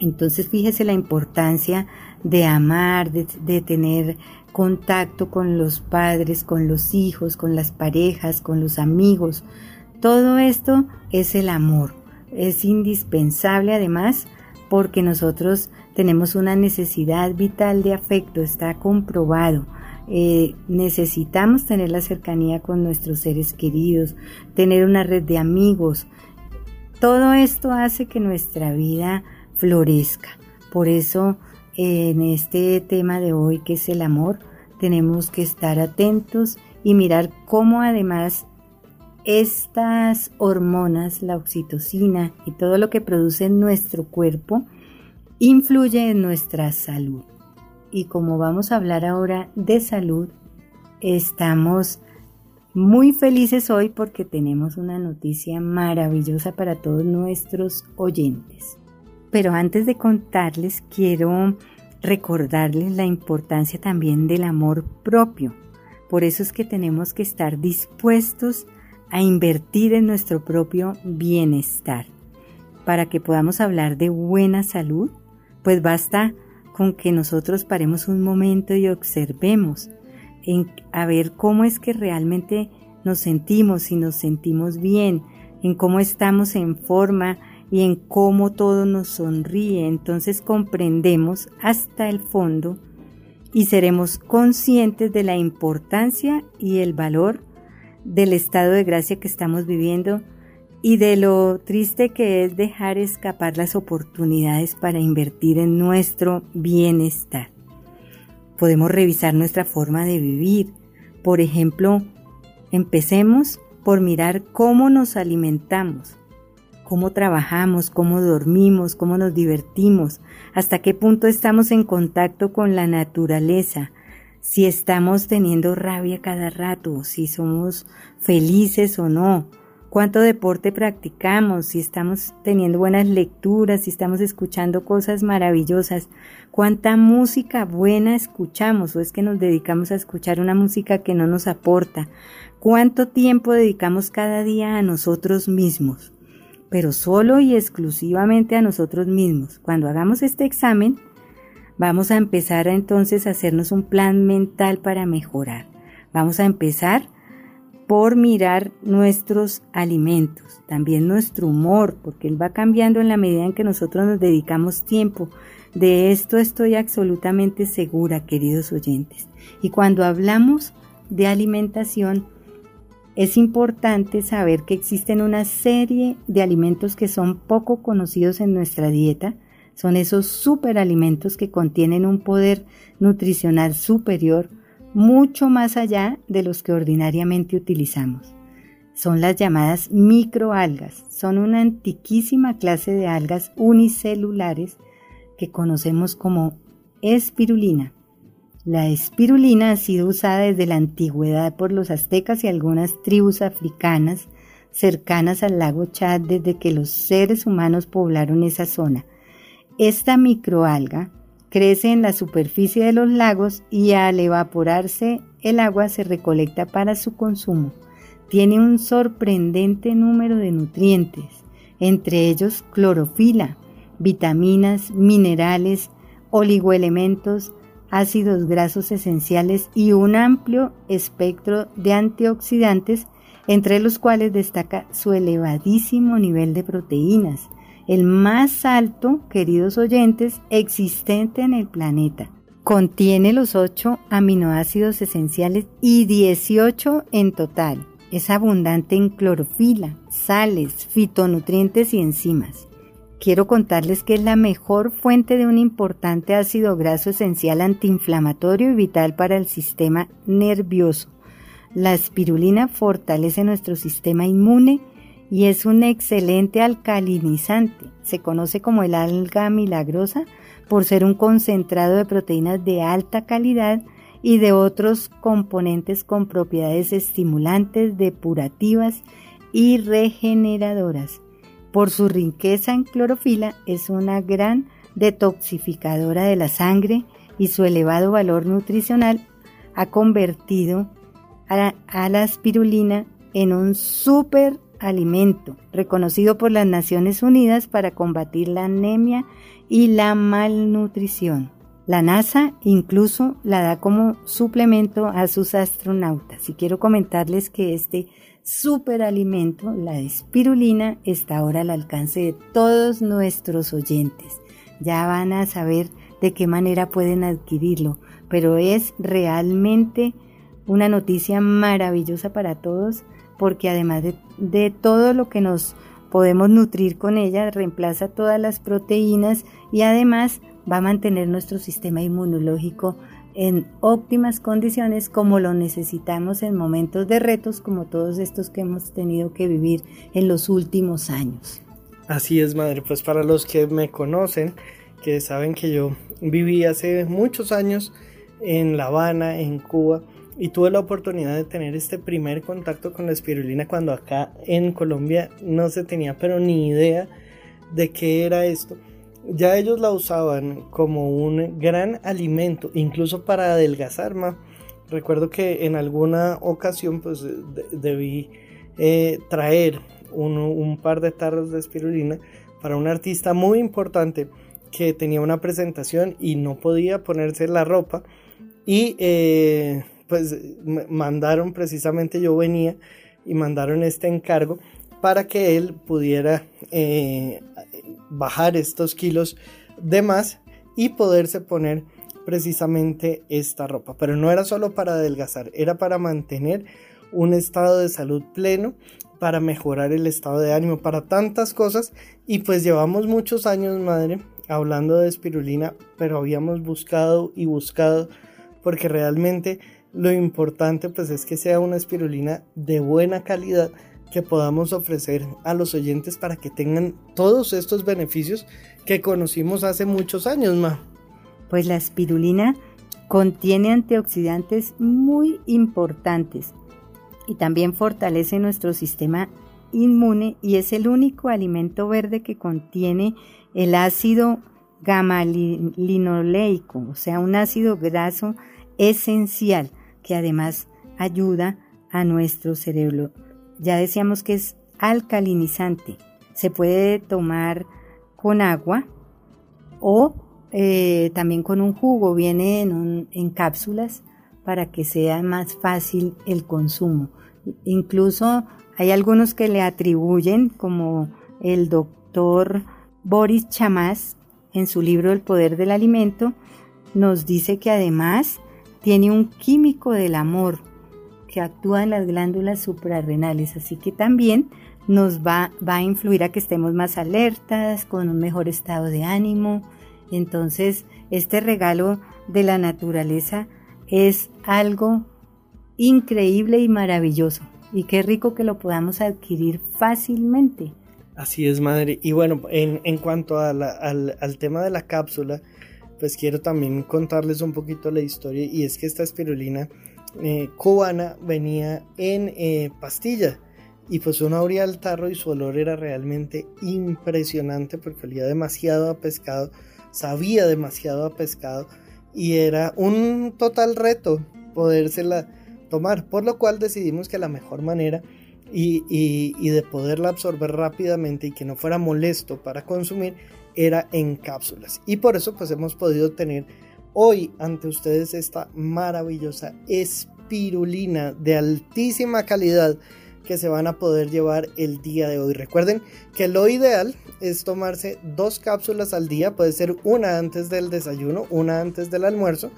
Entonces fíjese la importancia de amar, de, tener contacto con los padres, con los hijos, con las parejas, con los amigos. Todo esto es el amor. Es indispensable además porque nosotros tenemos una necesidad vital de afecto, está comprobado. Eh, necesitamos tener la cercanía con nuestros seres queridos, tener una red de amigos, todo esto hace que nuestra vida florezca. Por eso en este tema de hoy que es el amor, tenemos que estar atentos y mirar cómo además estas hormonas, la oxitocina y todo lo que produce en nuestro cuerpo, influye en nuestra salud. Y como vamos a hablar ahora de salud, estamos muy felices hoy porque tenemos una noticia maravillosa para todos nuestros oyentes. Pero antes de contarles, quiero recordarles la importancia también del amor propio. Por eso es que tenemos que estar dispuestos a invertir en nuestro propio bienestar. Para que podamos hablar de buena salud, pues basta con que nosotros paremos un momento y observemos a ver cómo es que realmente nos sentimos, si nos sentimos bien, en cómo estamos en forma y en cómo todo nos sonríe. Entonces comprendemos hasta el fondo y seremos conscientes de la importancia y el valor del estado de gracia que estamos viviendo y de lo triste que es dejar escapar las oportunidades para invertir en nuestro bienestar podemos revisar nuestra forma de vivir. Por ejemplo, empecemos por mirar cómo nos alimentamos, cómo trabajamos, cómo dormimos, cómo nos divertimos, hasta qué punto estamos en contacto con la naturaleza, si estamos teniendo rabia cada rato, si somos felices o no, cuánto deporte practicamos, si estamos teniendo buenas lecturas, si estamos escuchando cosas maravillosas, cuánta música buena escuchamos o es que nos dedicamos a escuchar una música que no nos aporta, cuánto tiempo dedicamos cada día a nosotros mismos, pero solo y exclusivamente a nosotros mismos. Cuando hagamos este examen, vamos a empezar a entonces a hacernos un plan mental para mejorar. Vamos a empezar por mirar nuestros alimentos, también nuestro humor, porque él va cambiando en la medida en que nosotros nos dedicamos tiempo. De esto estoy absolutamente segura, queridos oyentes. Y cuando hablamos de alimentación, es importante saber que existen una serie de alimentos que son poco conocidos en nuestra dieta. Son esos superalimentos que contienen un poder nutricional superior mucho más allá de los que ordinariamente utilizamos. Son las llamadas microalgas. Son una antiquísima clase de algas unicelulares que conocemos como espirulina. La espirulina ha sido usada desde la antigüedad por los aztecas y algunas tribus africanas cercanas al lago Chad desde que los seres humanos poblaron esa zona. Esta microalga crece en la superficie de los lagos y al evaporarse el agua se recolecta para su consumo. Tiene un sorprendente número de nutrientes, entre ellos clorofila, vitaminas, minerales, oligoelementos, ácidos grasos esenciales y un amplio espectro de antioxidantes, entre los cuales destaca su elevadísimo nivel de proteínas, el más alto, queridos oyentes, existente en el planeta. Contiene los 8 aminoácidos esenciales y 18 en total. Es abundante en clorofila, sales, fitonutrientes y enzimas. Quiero contarles que es la mejor fuente de un importante ácido graso esencial antiinflamatorio y vital para el sistema nervioso. La espirulina fortalece nuestro sistema inmune y es un excelente alcalinizante. Se conoce como el alga milagrosa por ser un concentrado de proteínas de alta calidad y de otros componentes con propiedades estimulantes, depurativas y regeneradoras. Por su riqueza en clorofila es una gran detoxificadora de la sangre y su elevado valor nutricional ha convertido a, la espirulina en un super alimento reconocido por las Naciones Unidas para combatir la anemia y la malnutrición. La NASA incluso la da como suplemento a sus astronautas. Y quiero comentarles que este superalimento, la espirulina, está ahora al alcance de todos nuestros oyentes. Ya van a saber de qué manera pueden adquirirlo, pero es realmente una noticia maravillosa para todos porque además de, todo lo que nos podemos nutrir con ella, reemplaza todas las proteínas y además va a mantener nuestro sistema inmunológico en óptimas condiciones como lo necesitamos en momentos de retos como todos estos que hemos tenido que vivir en los últimos años. Así es, madre, pues para los que me conocen, que saben que yo viví hace muchos años en La Habana, en Cuba, y tuve la oportunidad de tener este primer contacto con la espirulina cuando acá en Colombia no se tenía pero ni idea de qué era esto. Ya ellos la usaban como un gran alimento, incluso para adelgazar. ¿ma? Recuerdo que en alguna ocasión pues debí eh, traer un, par de tarros de espirulina para un artista muy importante que tenía una presentación y no podía ponerse la ropa y eh, pues mandaron precisamente, yo venía y mandaron este encargo para que él pudiera eh, bajar estos kilos de más y poderse poner precisamente esta ropa. Pero no era solo para adelgazar, era para mantener un estado de salud pleno, para mejorar el estado de ánimo, para tantas cosas. Y pues llevamos muchos años, madre, hablando de espirulina, pero habíamos buscado y buscado porque realmente lo importante pues es que sea una espirulina de buena calidad que podamos ofrecer a los oyentes para que tengan todos estos beneficios que conocimos hace muchos años, ma. Pues la espirulina contiene antioxidantes muy importantes y también fortalece nuestro sistema inmune y es el único alimento verde que contiene el ácido gamma-linoleico, o sea, un ácido graso esencial que además ayuda a nuestro cerebro. Ya decíamos que es alcalinizante. Se puede tomar con agua o eh, también con un jugo. Viene en, en cápsulas para que sea más fácil el consumo. Incluso hay algunos que le atribuyen, como el doctor Boris Chamás, en su libro El poder del alimento, nos dice que además tiene un químico del amor que actúa en las glándulas suprarrenales, así que también nos va, va a influir a que estemos más alertas, con un mejor estado de ánimo. Entonces, este regalo de la naturaleza es algo increíble y maravilloso. Y qué rico que lo podamos adquirir fácilmente. Así es, madre. Y bueno, en, cuanto al, al, tema de la cápsula, pues quiero también contarles un poquito la historia. Y es que esta espirulina eh, cubana venía en eh, pastilla. Y pues uno abría el tarro y su olor era realmente impresionante porque olía demasiado a pescado, sabía demasiado a pescado y era un total reto podérsela tomar, por lo cual decidimos que la mejor manera y, y, de poderla absorber rápidamente y que no fuera molesto para consumir era en cápsulas. Y por eso pues hemos podido tener hoy ante ustedes esta maravillosa espirulina de altísima calidad que se van a poder llevar el día de hoy. Recuerden que lo ideal es tomarse dos cápsulas al día, puede ser una antes del desayuno, una antes del almuerzo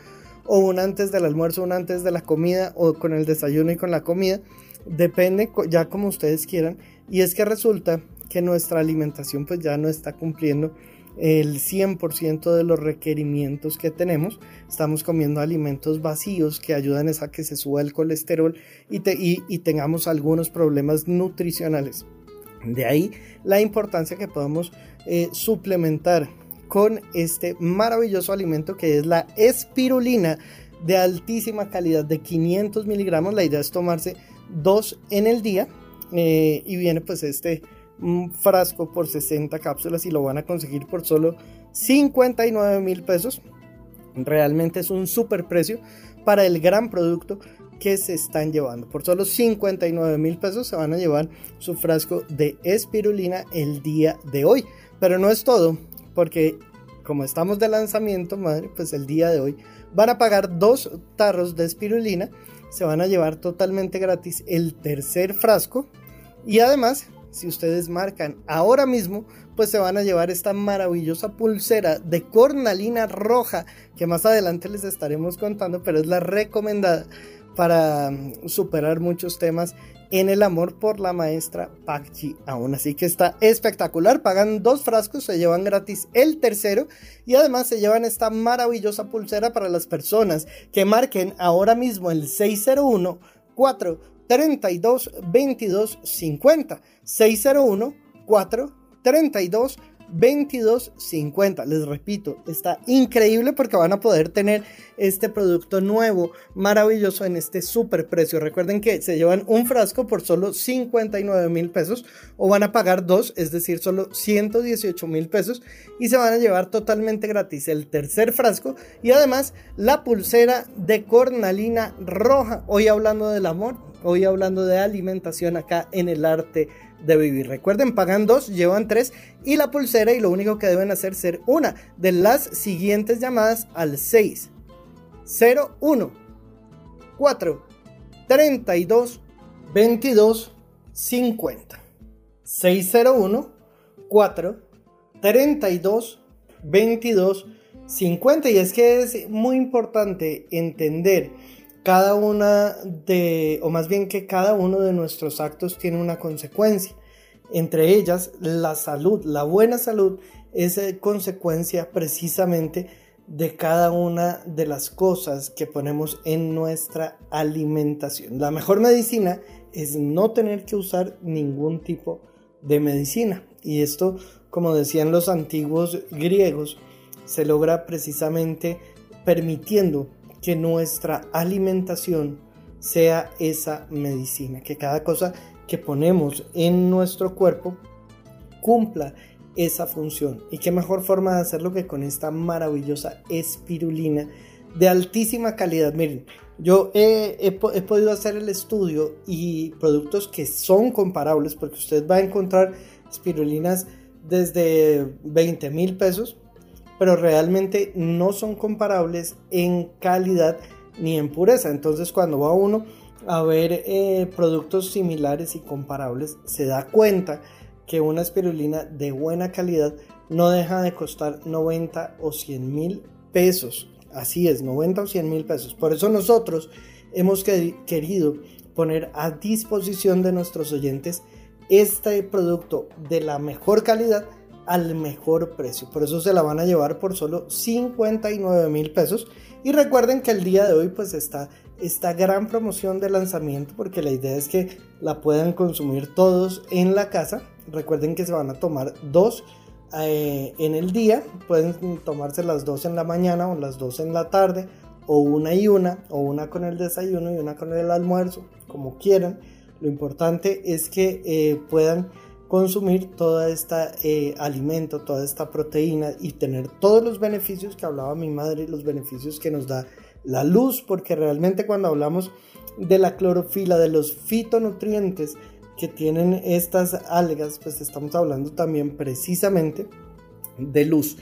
o una antes del almuerzo, una antes de la comida o con el desayuno y con la comida. Depende ya como ustedes quieran. Y es que resulta que nuestra alimentación pues ya no está cumpliendo el 100% de los requerimientos que tenemos. Estamos comiendo alimentos vacíos que ayudan a que se suba el colesterol y, y, tengamos algunos problemas nutricionales. De ahí la importancia que podamos eh, suplementar con este maravilloso alimento que es la espirulina de altísima calidad de 500 miligramos. La idea es tomarse dos en el día eh, y viene pues este frasco por 60 cápsulas y lo van a conseguir por solo 59 mil pesos. Realmente es un super precio para el gran producto que se están llevando. Por solo 59 mil pesos se van a llevar su frasco de espirulina el día de hoy. Pero no es todo, porque como estamos de lanzamiento, madre, pues el día de hoy van a pagar dos tarros de espirulina, se van a llevar totalmente gratis el tercer frasco y además, si ustedes marcan ahora mismo, pues se van a llevar esta maravillosa pulsera de cornalina roja que más adelante les estaremos contando, pero es la recomendada para mm, superar muchos temas en el amor por la maestra Pachi aún así que está espectacular pagan dos frascos se llevan gratis el tercero y además se llevan esta maravillosa pulsera para las personas que marquen ahora mismo el 601 432 22 50 601 432 22.50. Les repito, está increíble porque van a poder tener este producto nuevo, maravilloso en este super precio. Recuerden que se llevan un frasco por solo 59 mil pesos o van a pagar dos, es decir, solo 118 mil pesos y se van a llevar totalmente gratis el tercer frasco y además la pulsera de cornalina roja. Hoy hablando del amor, hoy hablando de alimentación acá en el arte de vivir. Recuerden, pagan dos, llevan tres y la pulsera y lo único que deben hacer ser una de las siguientes llamadas al 6 01 4 32 22 50 601 4 32 22 50 y es que es muy importante entender cada una de, o más bien que cada uno de nuestros actos tiene una consecuencia. Entre ellas, la salud, la buena salud es eh, consecuencia precisamente de cada una de las cosas que ponemos en nuestra alimentación. La mejor medicina es no tener que usar ningún tipo de medicina. Y esto, como decían los antiguos griegos, se logra precisamente permitiendo que nuestra alimentación sea esa medicina, que cada cosa que ponemos en nuestro cuerpo cumpla esa función. Y qué mejor forma de hacerlo que con esta maravillosa espirulina de altísima calidad. Miren, yo he, he, podido hacer el estudio y productos que son comparables, porque usted va a encontrar espirulinas desde 20 mil pesos pero realmente no son comparables en calidad ni en pureza. Entonces cuando va uno a ver eh, productos similares y comparables, se da cuenta que una espirulina de buena calidad no deja de costar 90 o 100 mil pesos. Así es, 90 o 100 mil pesos. Por eso nosotros hemos querido poner a disposición de nuestros oyentes este producto de la mejor calidad al mejor precio. Por eso se la van a llevar por solo 59 mil pesos. Y recuerden que el día de hoy pues está esta gran promoción de lanzamiento porque la idea es que la puedan consumir todos en la casa. Recuerden que se van a tomar dos eh, en el día. Pueden tomarse las dos en la mañana o las dos en la tarde o una y una o una con el desayuno y una con el almuerzo como quieran. Lo importante es que eh, puedan consumir todo este alimento, toda esta proteína y tener todos los beneficios que hablaba mi madre, los beneficios que nos da la luz, porque realmente cuando hablamos de la clorofila, de los fitonutrientes que tienen estas algas, pues estamos hablando también precisamente de luz,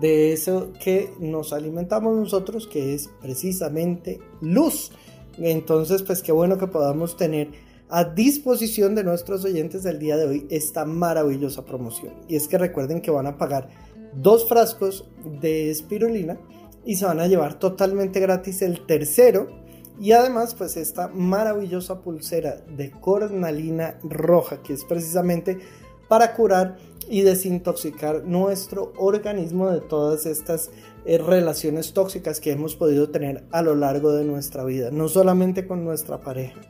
de eso que nos alimentamos nosotros, que es precisamente luz. Entonces, pues qué bueno que podamos tener a disposición de nuestros oyentes del día de hoy esta maravillosa promoción. Y es que recuerden que van a pagar dos frascos de espirulina y se van a llevar totalmente gratis el tercero. Y además, pues esta maravillosa pulsera de cornalina roja, que es precisamente para curar y desintoxicar nuestro organismo de todas estas eh, relaciones tóxicas que hemos podido tener a lo largo de nuestra vida, no solamente con nuestra pareja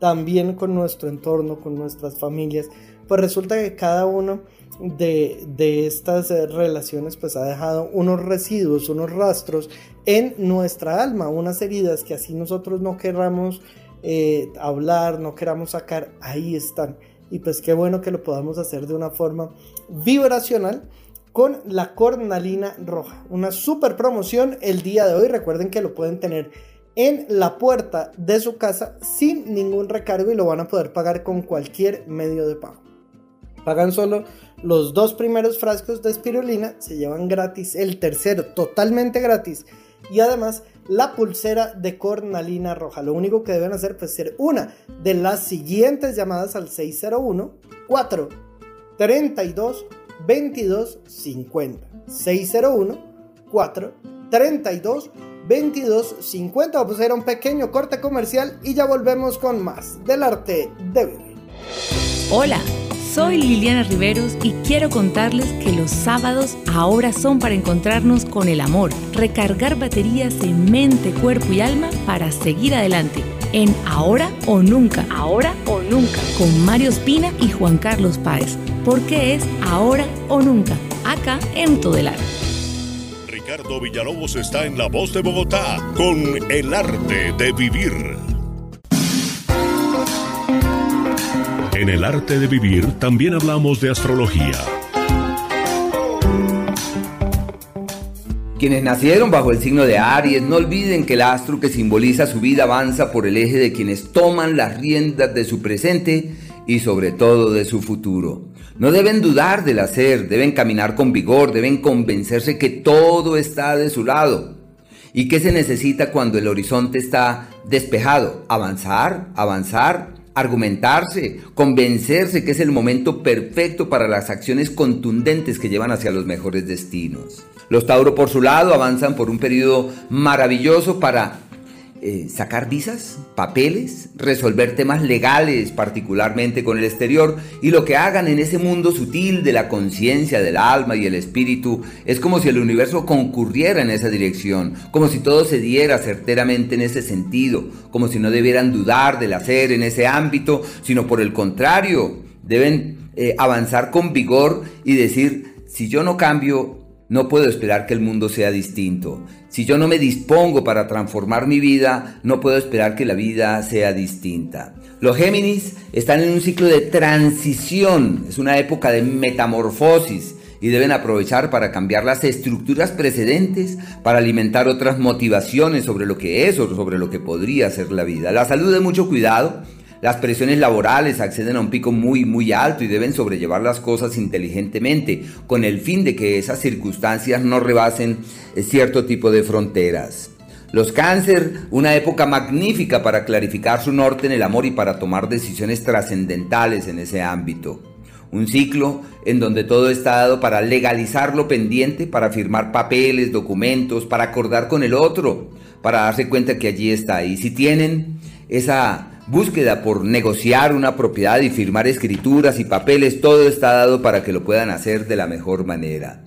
también con nuestro entorno, con nuestras familias, pues resulta que cada uno de, estas eh, relaciones pues ha dejado unos residuos, unos rastros en nuestra alma, unas heridas que así nosotros no queramos eh, hablar, no queramos sacar, ahí están. Y pues qué bueno que lo podamos hacer de una forma vibracional con la cornalina roja. Una super promoción el día de hoy. Recuerden que lo pueden tener en la puerta de su casa sin ningún recargo y lo van a poder pagar con cualquier medio de pago. Pagan solo los dos primeros frascos de espirulina, se llevan gratis el tercero totalmente gratis y además la pulsera de cornalina roja. Lo único que deben hacer es ser una de las siguientes llamadas al 601 4 32 22 50 601 4 32 22.50. Vamos a hacer un pequeño corte comercial y ya volvemos con más del arte de vivir. Hola, soy Liliana Riveros y quiero contarles que los sábados ahora son para encontrarnos con el amor, recargar baterías en mente, cuerpo y alma para seguir adelante. En Ahora o Nunca, Ahora o Nunca, con Mario Espina y Juan Carlos Páez, porque es Ahora o Nunca, acá en Todelar. Ricardo Villalobos está en La Voz de Bogotá con El Arte de Vivir. En El Arte de Vivir también hablamos de astrología. Quienes nacieron bajo el signo de Aries no olviden que el astro que simboliza su vida avanza por el eje de quienes toman las riendas de su presente y sobre todo de su futuro. No deben dudar del hacer, deben caminar con vigor, deben convencerse que todo está de su lado. ¿Y qué se necesita cuando el horizonte está despejado? Avanzar, avanzar, argumentarse, convencerse que es el momento perfecto para las acciones contundentes que llevan hacia los mejores destinos. Los Tauro por su lado avanzan por un periodo maravilloso para eh, sacar visas, papeles, resolver temas legales, particularmente con el exterior, y lo que hagan en ese mundo sutil de la conciencia, del alma y el espíritu, es como si el universo concurriera en esa dirección, como si todo se diera certeramente en ese sentido, como si no debieran dudar del hacer en ese ámbito, sino por el contrario, deben eh, avanzar con vigor y decir, si yo no cambio, no puedo esperar que el mundo sea distinto. Si yo no me dispongo para transformar mi vida, no puedo esperar que la vida sea distinta. Los Géminis están en un ciclo de transición, es una época de metamorfosis y deben aprovechar para cambiar las estructuras precedentes para alimentar otras motivaciones sobre lo que es o sobre lo que podría ser la vida. La salud de mucho cuidado las presiones laborales acceden a un pico muy, muy alto y deben sobrellevar las cosas inteligentemente, con el fin de que esas circunstancias no rebasen eh, cierto tipo de fronteras. Los cáncer, una época magnífica para clarificar su norte en el amor y para tomar decisiones trascendentales en ese ámbito. Un ciclo en donde todo está dado para legalizar lo pendiente, para firmar papeles, documentos, para acordar con el otro, para darse cuenta que allí está. Y si tienen esa búsqueda por negociar una propiedad y firmar escrituras y papeles, todo está dado para que lo puedan hacer de la mejor manera.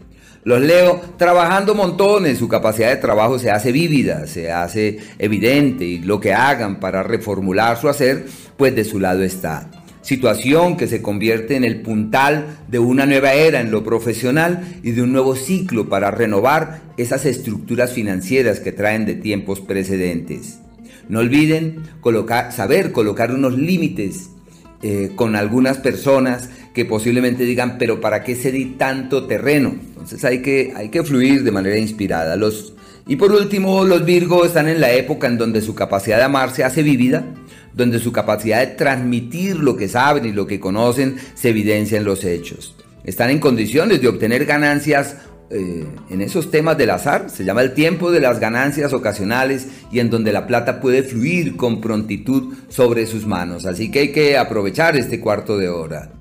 Los leo trabajando montones, su capacidad de trabajo se hace vívida, se hace evidente y lo que hagan para reformular su hacer, pues de su lado está. Situación que se convierte en el puntal de una nueva era en lo profesional y de un nuevo ciclo para renovar esas estructuras financieras que traen de tiempos precedentes. No olviden saber colocar unos límites eh, con algunas personas que posiblemente digan, pero ¿para qué di tanto terreno? Entonces hay que, hay que fluir de manera inspirada. Los, y por último, los Virgo están en la época en donde su capacidad de amar se hace vívida, donde su capacidad de transmitir lo que saben y lo que conocen se evidencia en los hechos. Están en condiciones de obtener ganancias eh, en esos temas del azar, se llama el tiempo de las ganancias ocasionales y en donde la plata puede fluir con prontitud sobre sus manos. Así que hay que aprovechar este cuarto de hora.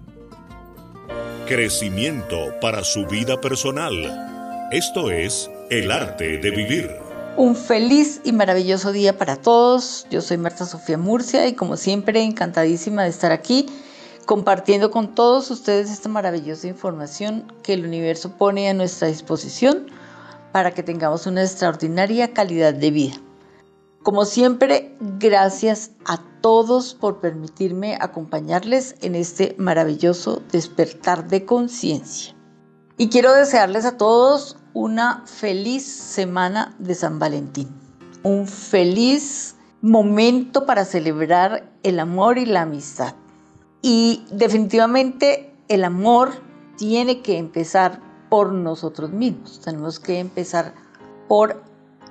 Crecimiento para su vida personal. Esto es el arte de vivir. Un feliz y maravilloso día para todos. Yo soy Marta Sofía Murcia y como siempre encantadísima de estar aquí compartiendo con todos ustedes esta maravillosa información que el universo pone a nuestra disposición para que tengamos una extraordinaria calidad de vida. Como siempre, gracias a todos por permitirme acompañarles en este maravilloso despertar de conciencia. Y quiero desearles a todos una feliz semana de San Valentín, un feliz momento para celebrar el amor y la amistad. Y definitivamente el amor tiene que empezar por nosotros mismos, tenemos que empezar por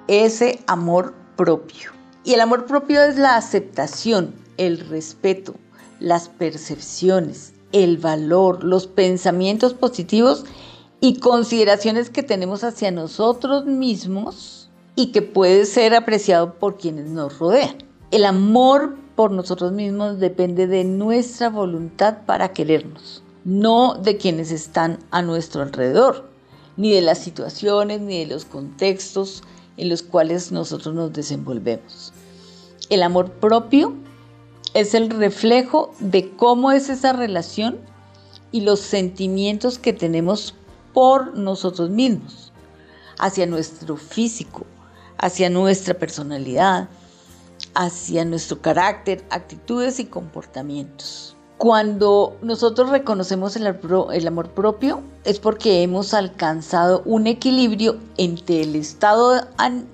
ese amor propio. Y el amor propio es la aceptación, el respeto, las percepciones, el valor, los pensamientos positivos y consideraciones que tenemos hacia nosotros mismos y que puede ser apreciado por quienes nos rodean. El amor por nosotros mismos depende de nuestra voluntad para querernos, no de quienes están a nuestro alrededor, ni de las situaciones, ni de los contextos, en los cuales nosotros nos desenvolvemos. El amor propio es el reflejo de cómo es esa relación y los sentimientos que tenemos por nosotros mismos, hacia nuestro físico, hacia nuestra personalidad, hacia nuestro carácter, actitudes y comportamientos. Cuando nosotros reconocemos el, amor propio es porque hemos alcanzado un equilibrio entre el estado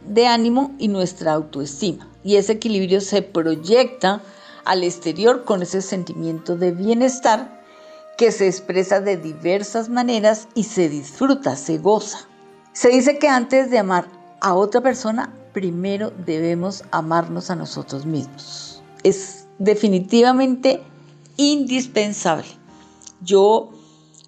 de ánimo y nuestra autoestima. Y ese equilibrio se proyecta al exterior con ese sentimiento de bienestar que se expresa de diversas maneras y se disfruta, se goza. Se dice que antes de amar a otra persona, primero debemos amarnos a nosotros mismos. Es definitivamente indispensable. Yo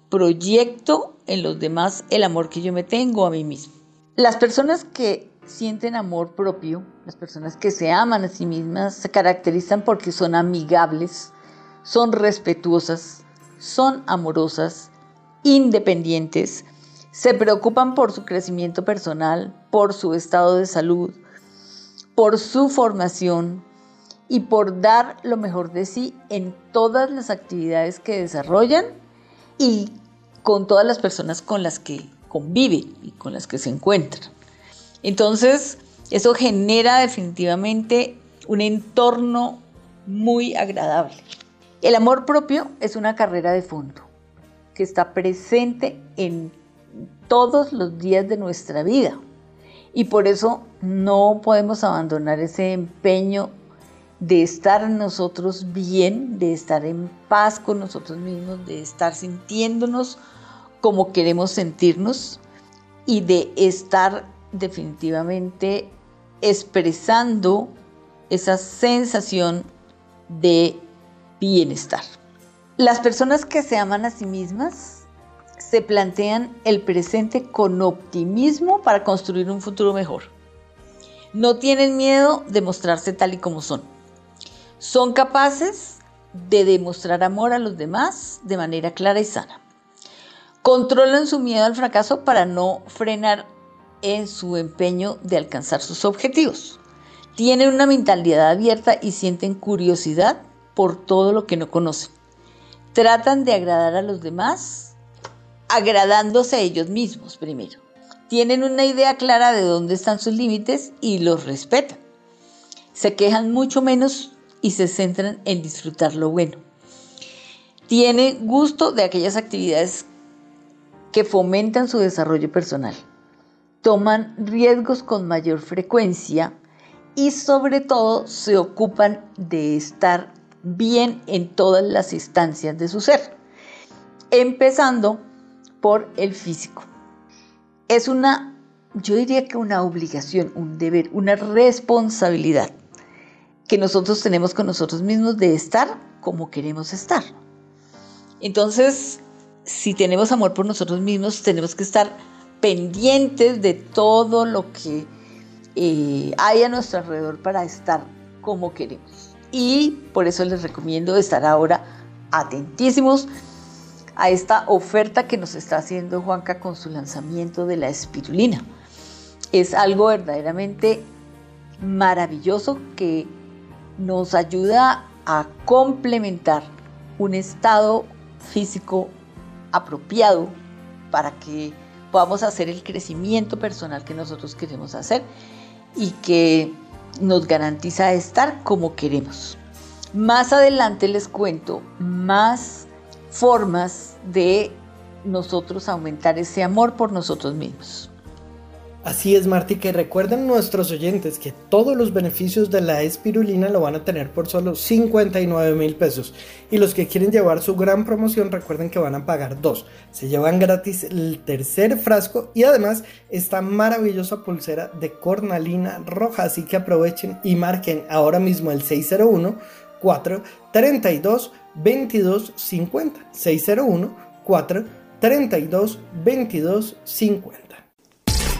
proyecto en los demás el amor que yo me tengo a mí mismo. Las personas que sienten amor propio, las personas que se aman a sí mismas, se caracterizan porque son amigables, son respetuosas, son amorosas, independientes, se preocupan por su crecimiento personal, por su estado de salud, por su formación, y por dar lo mejor de sí en todas las actividades que desarrollan y con todas las personas con las que conviven y con las que se encuentran. Entonces, eso genera definitivamente un entorno muy agradable. El amor propio es una carrera de fondo que está presente en todos los días de nuestra vida y por eso no podemos abandonar ese empeño de estar nosotros bien, de estar en paz con nosotros mismos, de estar sintiéndonos como queremos sentirnos y de estar definitivamente expresando esa sensación de bienestar. Las personas que se aman a sí mismas se plantean el presente con optimismo para construir un futuro mejor. No tienen miedo de mostrarse tal y como son son capaces de demostrar amor a los demás de manera clara y sana. Controlan su miedo al fracaso para no frenar en su empeño de alcanzar sus objetivos. Tienen una mentalidad abierta y sienten curiosidad por todo lo que no conocen. Tratan de agradar a los demás, agradándose ellos mismos primero. Tienen una idea clara de dónde están sus límites y los respetan. Se quejan mucho menos y se centran en disfrutar lo bueno. Tienen gusto de aquellas actividades que fomentan su desarrollo personal. Toman riesgos con mayor frecuencia y sobre todo se ocupan de estar bien en todas las instancias de su ser, empezando por el físico. Es una, yo diría que una obligación, un deber, una responsabilidad que nosotros tenemos con nosotros mismos de estar como queremos estar. Entonces, si tenemos amor por nosotros mismos, tenemos que estar pendientes de todo lo que eh, hay a nuestro alrededor para estar como queremos. Y por eso les recomiendo estar ahora atentísimos a esta oferta que nos está haciendo Juanca con su lanzamiento de la espirulina. Es algo verdaderamente maravilloso que nos ayuda a complementar un estado físico apropiado para que podamos hacer el crecimiento personal que nosotros queremos hacer y que nos garantiza estar como queremos. Más adelante les cuento más formas de nosotros aumentar ese amor por nosotros mismos. Así es, Marti, que recuerden nuestros oyentes que todos los beneficios de la espirulina lo van a tener por solo 59 mil pesos. Y los que quieren llevar su gran promoción, recuerden que van a pagar dos. Se llevan gratis el tercer frasco y además esta maravillosa pulsera de cornalina roja. Así que aprovechen y marquen ahora mismo el 601 432 22 50. 601 432 22 50.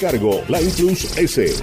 cargo, la Plus S.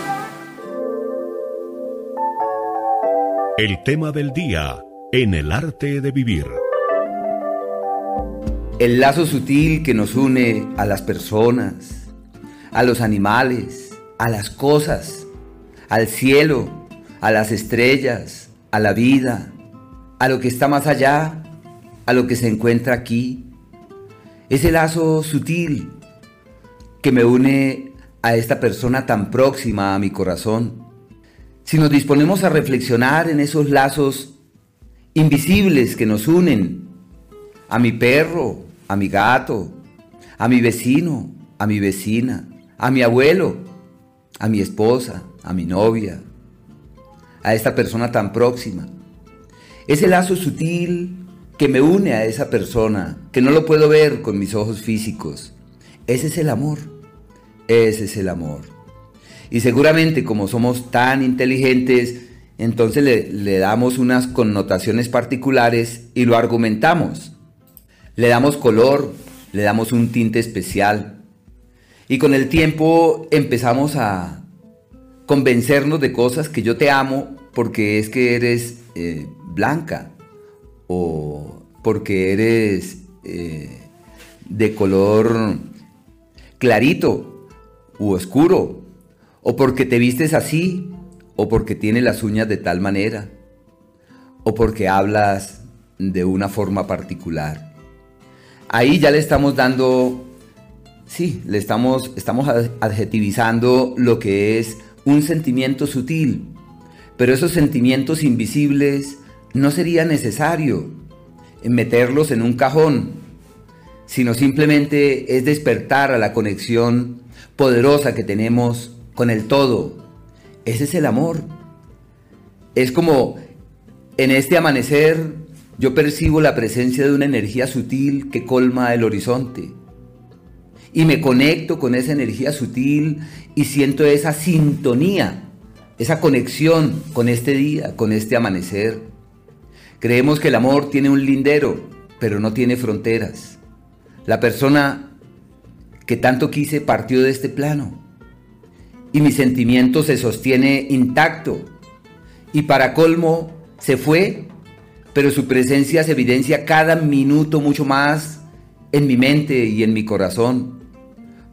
El tema del día en el arte de vivir. El lazo sutil que nos une a las personas, a los animales, a las cosas, al cielo, a las estrellas, a la vida, a lo que está más allá, a lo que se encuentra aquí. Ese lazo sutil que me une a esta persona tan próxima a mi corazón si nos disponemos a reflexionar en esos lazos invisibles que nos unen, a mi perro, a mi gato, a mi vecino, a mi vecina, a mi abuelo, a mi esposa, a mi novia, a esta persona tan próxima. Ese lazo sutil que me une a esa persona, que no lo puedo ver con mis ojos físicos. Ese es el amor. Ese es el amor. Y seguramente como somos tan inteligentes, entonces le, damos unas connotaciones particulares y lo argumentamos. Le damos color, le damos un tinte especial. Y con el tiempo empezamos a convencernos de cosas que yo te amo porque es que eres eh, blanca o porque eres eh, de color clarito u oscuro o porque te vistes así, o porque tienes las uñas de tal manera, o porque hablas de una forma particular. Ahí ya le estamos dando, sí, le estamos, estamos adjetivizando lo que es un sentimiento sutil, pero esos sentimientos invisibles no sería necesario meterlos en un cajón, sino simplemente es despertar a la conexión poderosa que tenemos con el todo. Ese es el amor. Es como en este amanecer yo percibo la presencia de una energía sutil que colma el horizonte. Y me conecto con esa energía sutil y siento esa sintonía, esa conexión con este día, con este amanecer. Creemos que el amor tiene un lindero, pero no tiene fronteras. La persona que tanto quise partió de este plano y mi sentimiento se sostiene intacto. Y para colmo, se fue, pero su presencia se evidencia cada minuto mucho más en mi mente y en mi corazón.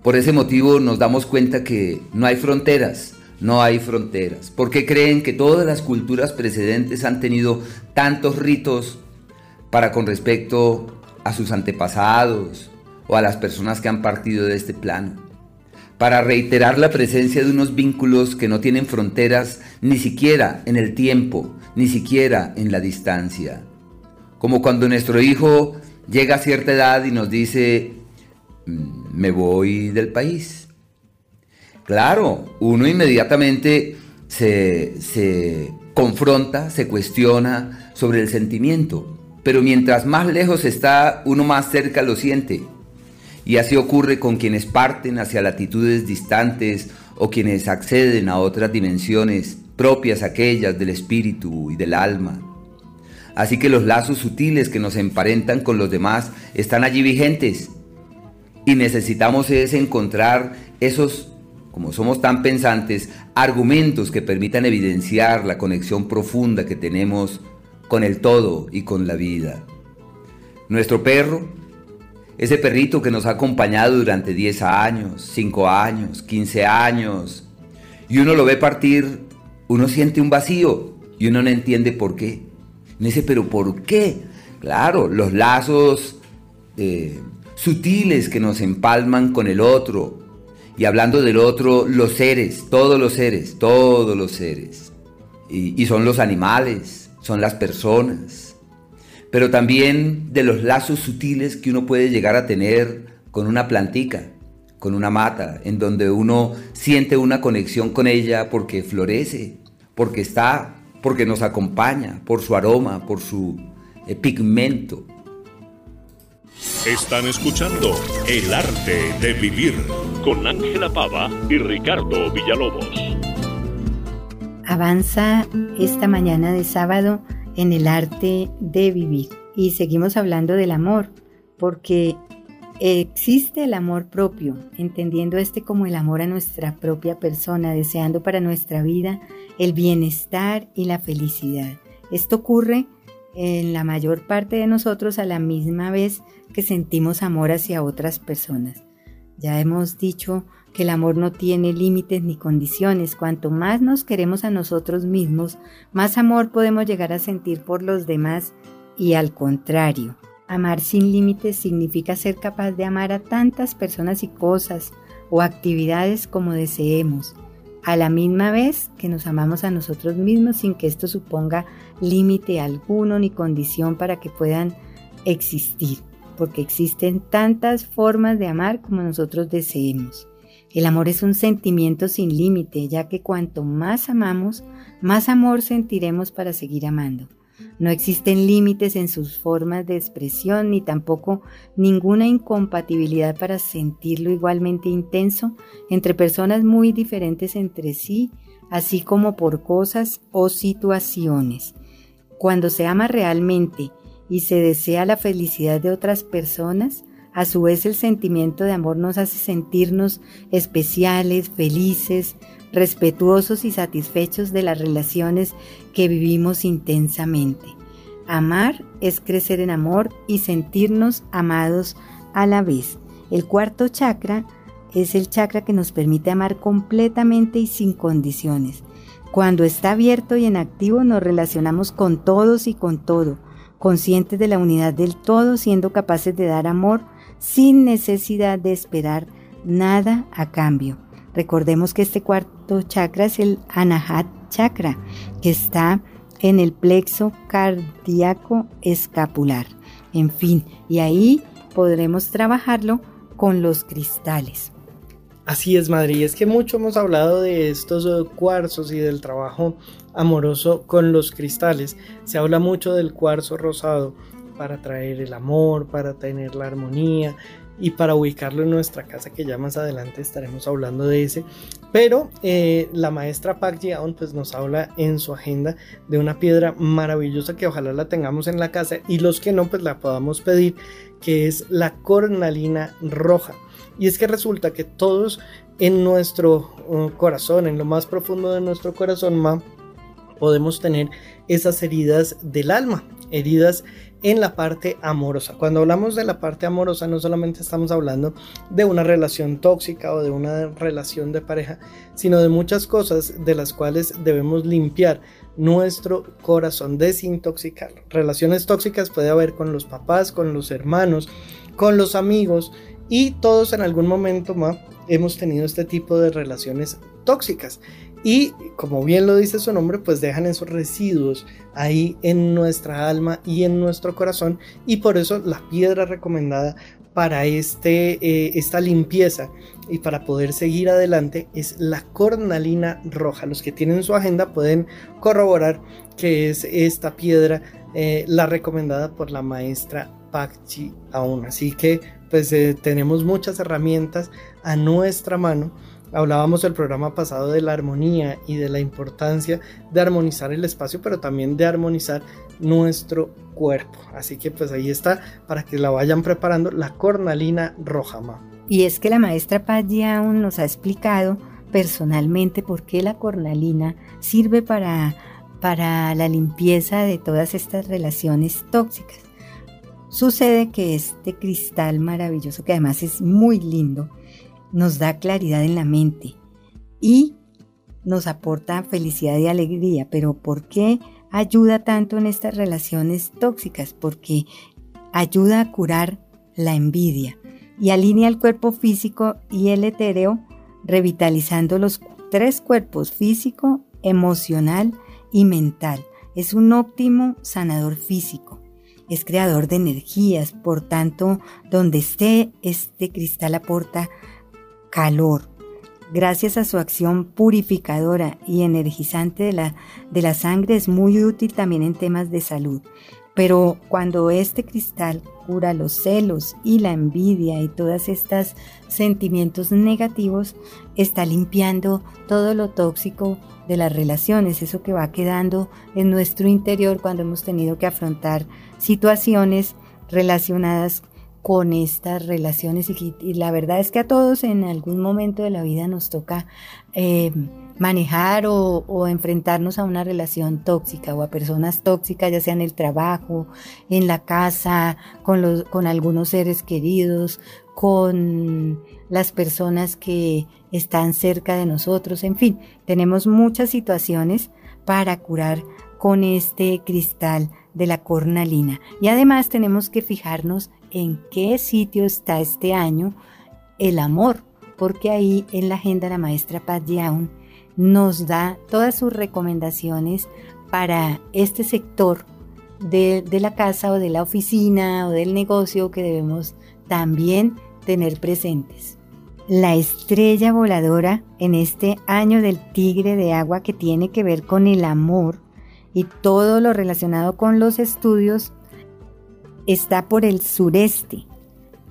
Por ese motivo nos damos cuenta que no hay fronteras, no hay fronteras. porque creen que todas las culturas precedentes han tenido tantos ritos para con respecto a sus antepasados o a las personas que han partido de este plano? Para reiterar la presencia de unos vínculos que no tienen fronteras ni siquiera en el tiempo, ni siquiera en la distancia. Como cuando nuestro hijo llega a cierta edad y nos dice, mm, me voy del país. Claro, uno inmediatamente se, se confronta, se cuestiona sobre el sentimiento, pero mientras más lejos está, uno más cerca lo siente. Y así ocurre con quienes parten hacia latitudes distantes o quienes acceden a otras dimensiones propias aquellas del espíritu y del alma. Así que los lazos sutiles que nos emparentan con los demás están allí vigentes y necesitamos es encontrar esos, como somos tan pensantes, argumentos que permitan evidenciar la conexión profunda que tenemos con el todo y con la vida. Nuestro perro, ese perrito que nos ha acompañado durante 10 años, 5 años, 15 años, y uno lo ve partir, uno siente un vacío y uno no entiende por qué. No dice, pero ¿por qué? Claro, los lazos eh, sutiles que nos empalman con el otro. Y hablando del otro, los seres, todos los seres, todos los seres. Y, y son los animales, son las personas. Pero también de los lazos sutiles que uno puede llegar a tener con una plantica, con una mata, en donde uno siente una conexión con ella porque florece, porque está, porque nos acompaña, por su aroma, por su eh, pigmento. Están escuchando El arte de vivir con Ángela Pava y Ricardo Villalobos. Avanza esta mañana de sábado en el arte de vivir y seguimos hablando del amor porque existe el amor propio, entendiendo este como el amor a nuestra propia persona, deseando para nuestra vida el bienestar y la felicidad. Esto ocurre en la mayor parte de nosotros a la misma vez que sentimos amor hacia otras personas. Ya hemos dicho que el amor no tiene límites ni condiciones. Cuanto más nos queremos a nosotros mismos, más amor podemos llegar a sentir por los demás y al contrario. Amar sin límites significa ser capaz de amar a tantas personas y cosas o actividades como deseemos, a la misma vez que nos amamos a nosotros mismos sin que esto suponga límite alguno ni condición para que puedan existir porque existen tantas formas de amar como nosotros deseemos. El amor es un sentimiento sin límite, ya que cuanto más amamos, más amor sentiremos para seguir amando. No existen límites en sus formas de expresión ni tampoco ninguna incompatibilidad para sentirlo igualmente intenso entre personas muy diferentes entre sí, así como por cosas o situaciones. Cuando se ama realmente y se desea la felicidad de otras personas, a su vez el sentimiento de amor nos hace sentirnos especiales, felices, respetuosos y satisfechos de las relaciones que vivimos intensamente. Amar es crecer en amor y sentirnos amados a la vez. El cuarto chakra es el chakra que nos permite amar completamente y sin condiciones. Cuando está abierto y en activo nos relacionamos con todos y con todo conscientes de la unidad del todo, siendo capaces de dar amor sin necesidad de esperar nada a cambio. Recordemos que este cuarto chakra es el Anahat chakra, que está en el plexo cardíaco escapular. En fin, y ahí podremos trabajarlo con los cristales. Así es, Madrid. Es que mucho hemos hablado de estos cuarzos y del trabajo amoroso con los cristales. Se habla mucho del cuarzo rosado para traer el amor, para tener la armonía y para ubicarlo en nuestra casa, que ya más adelante estaremos hablando de ese. Pero eh, la maestra Park Jiaon pues nos habla en su agenda de una piedra maravillosa que ojalá la tengamos en la casa y los que no pues la podamos pedir, que es la cornalina roja. Y es que resulta que todos en nuestro uh, corazón, en lo más profundo de nuestro corazón, podemos tener esas heridas del alma, heridas en la parte amorosa. Cuando hablamos de la parte amorosa no solamente estamos hablando de una relación tóxica o de una relación de pareja, sino de muchas cosas de las cuales debemos limpiar nuestro corazón, desintoxicar. Relaciones tóxicas puede haber con los papás, con los hermanos, con los amigos y todos en algún momento hemos tenido este tipo de relaciones tóxicas y como bien lo dice su nombre, pues dejan esos residuos ahí en nuestra alma y en nuestro corazón y por eso la piedra recomendada para este, eh, esta limpieza y para poder seguir adelante es la cornalina roja. Los que tienen su agenda pueden corroborar que es esta piedra eh, la recomendada por la maestra Pakchi aún. Así que pues eh, tenemos muchas herramientas a nuestra mano Hablábamos el programa pasado de la armonía y de la importancia de armonizar el espacio, pero también de armonizar nuestro cuerpo. Así que pues ahí está para que la vayan preparando la cornalina roja. Y es que la maestra Paz nos ha explicado personalmente por qué la cornalina sirve para, para la limpieza de todas estas relaciones tóxicas. Sucede que este cristal maravilloso, que además es muy lindo, nos da claridad en la mente y nos aporta felicidad y alegría. Pero ¿por qué ayuda tanto en estas relaciones tóxicas? Porque ayuda a curar la envidia y alinea el cuerpo físico y el etéreo, revitalizando los tres cuerpos físico, emocional y mental. Es un óptimo sanador físico. Es creador de energías, por tanto, donde esté este cristal aporta calor. Gracias a su acción purificadora y energizante de la, de la sangre es muy útil también en temas de salud. Pero cuando este cristal cura los celos y la envidia y todos estos sentimientos negativos, está limpiando todo lo tóxico de las relaciones, eso que va quedando en nuestro interior cuando hemos tenido que afrontar situaciones relacionadas con estas relaciones y, la verdad es que a todos en algún momento de la vida nos toca eh, manejar o, enfrentarnos a una relación tóxica o a personas tóxicas, ya sea en el trabajo, en la casa, con, los, con algunos seres queridos, con las personas que están cerca de nosotros, en fin, tenemos muchas situaciones para curar con este cristal de la cornalina. Y además tenemos que fijarnos en qué sitio está este año el amor, porque ahí en la agenda la maestra Pat Young nos da todas sus recomendaciones para este sector de, la casa o de la oficina o del negocio que debemos también tener presentes. La estrella voladora en este año del tigre de agua que tiene que ver con el amor y todo lo relacionado con los estudios está por el sureste.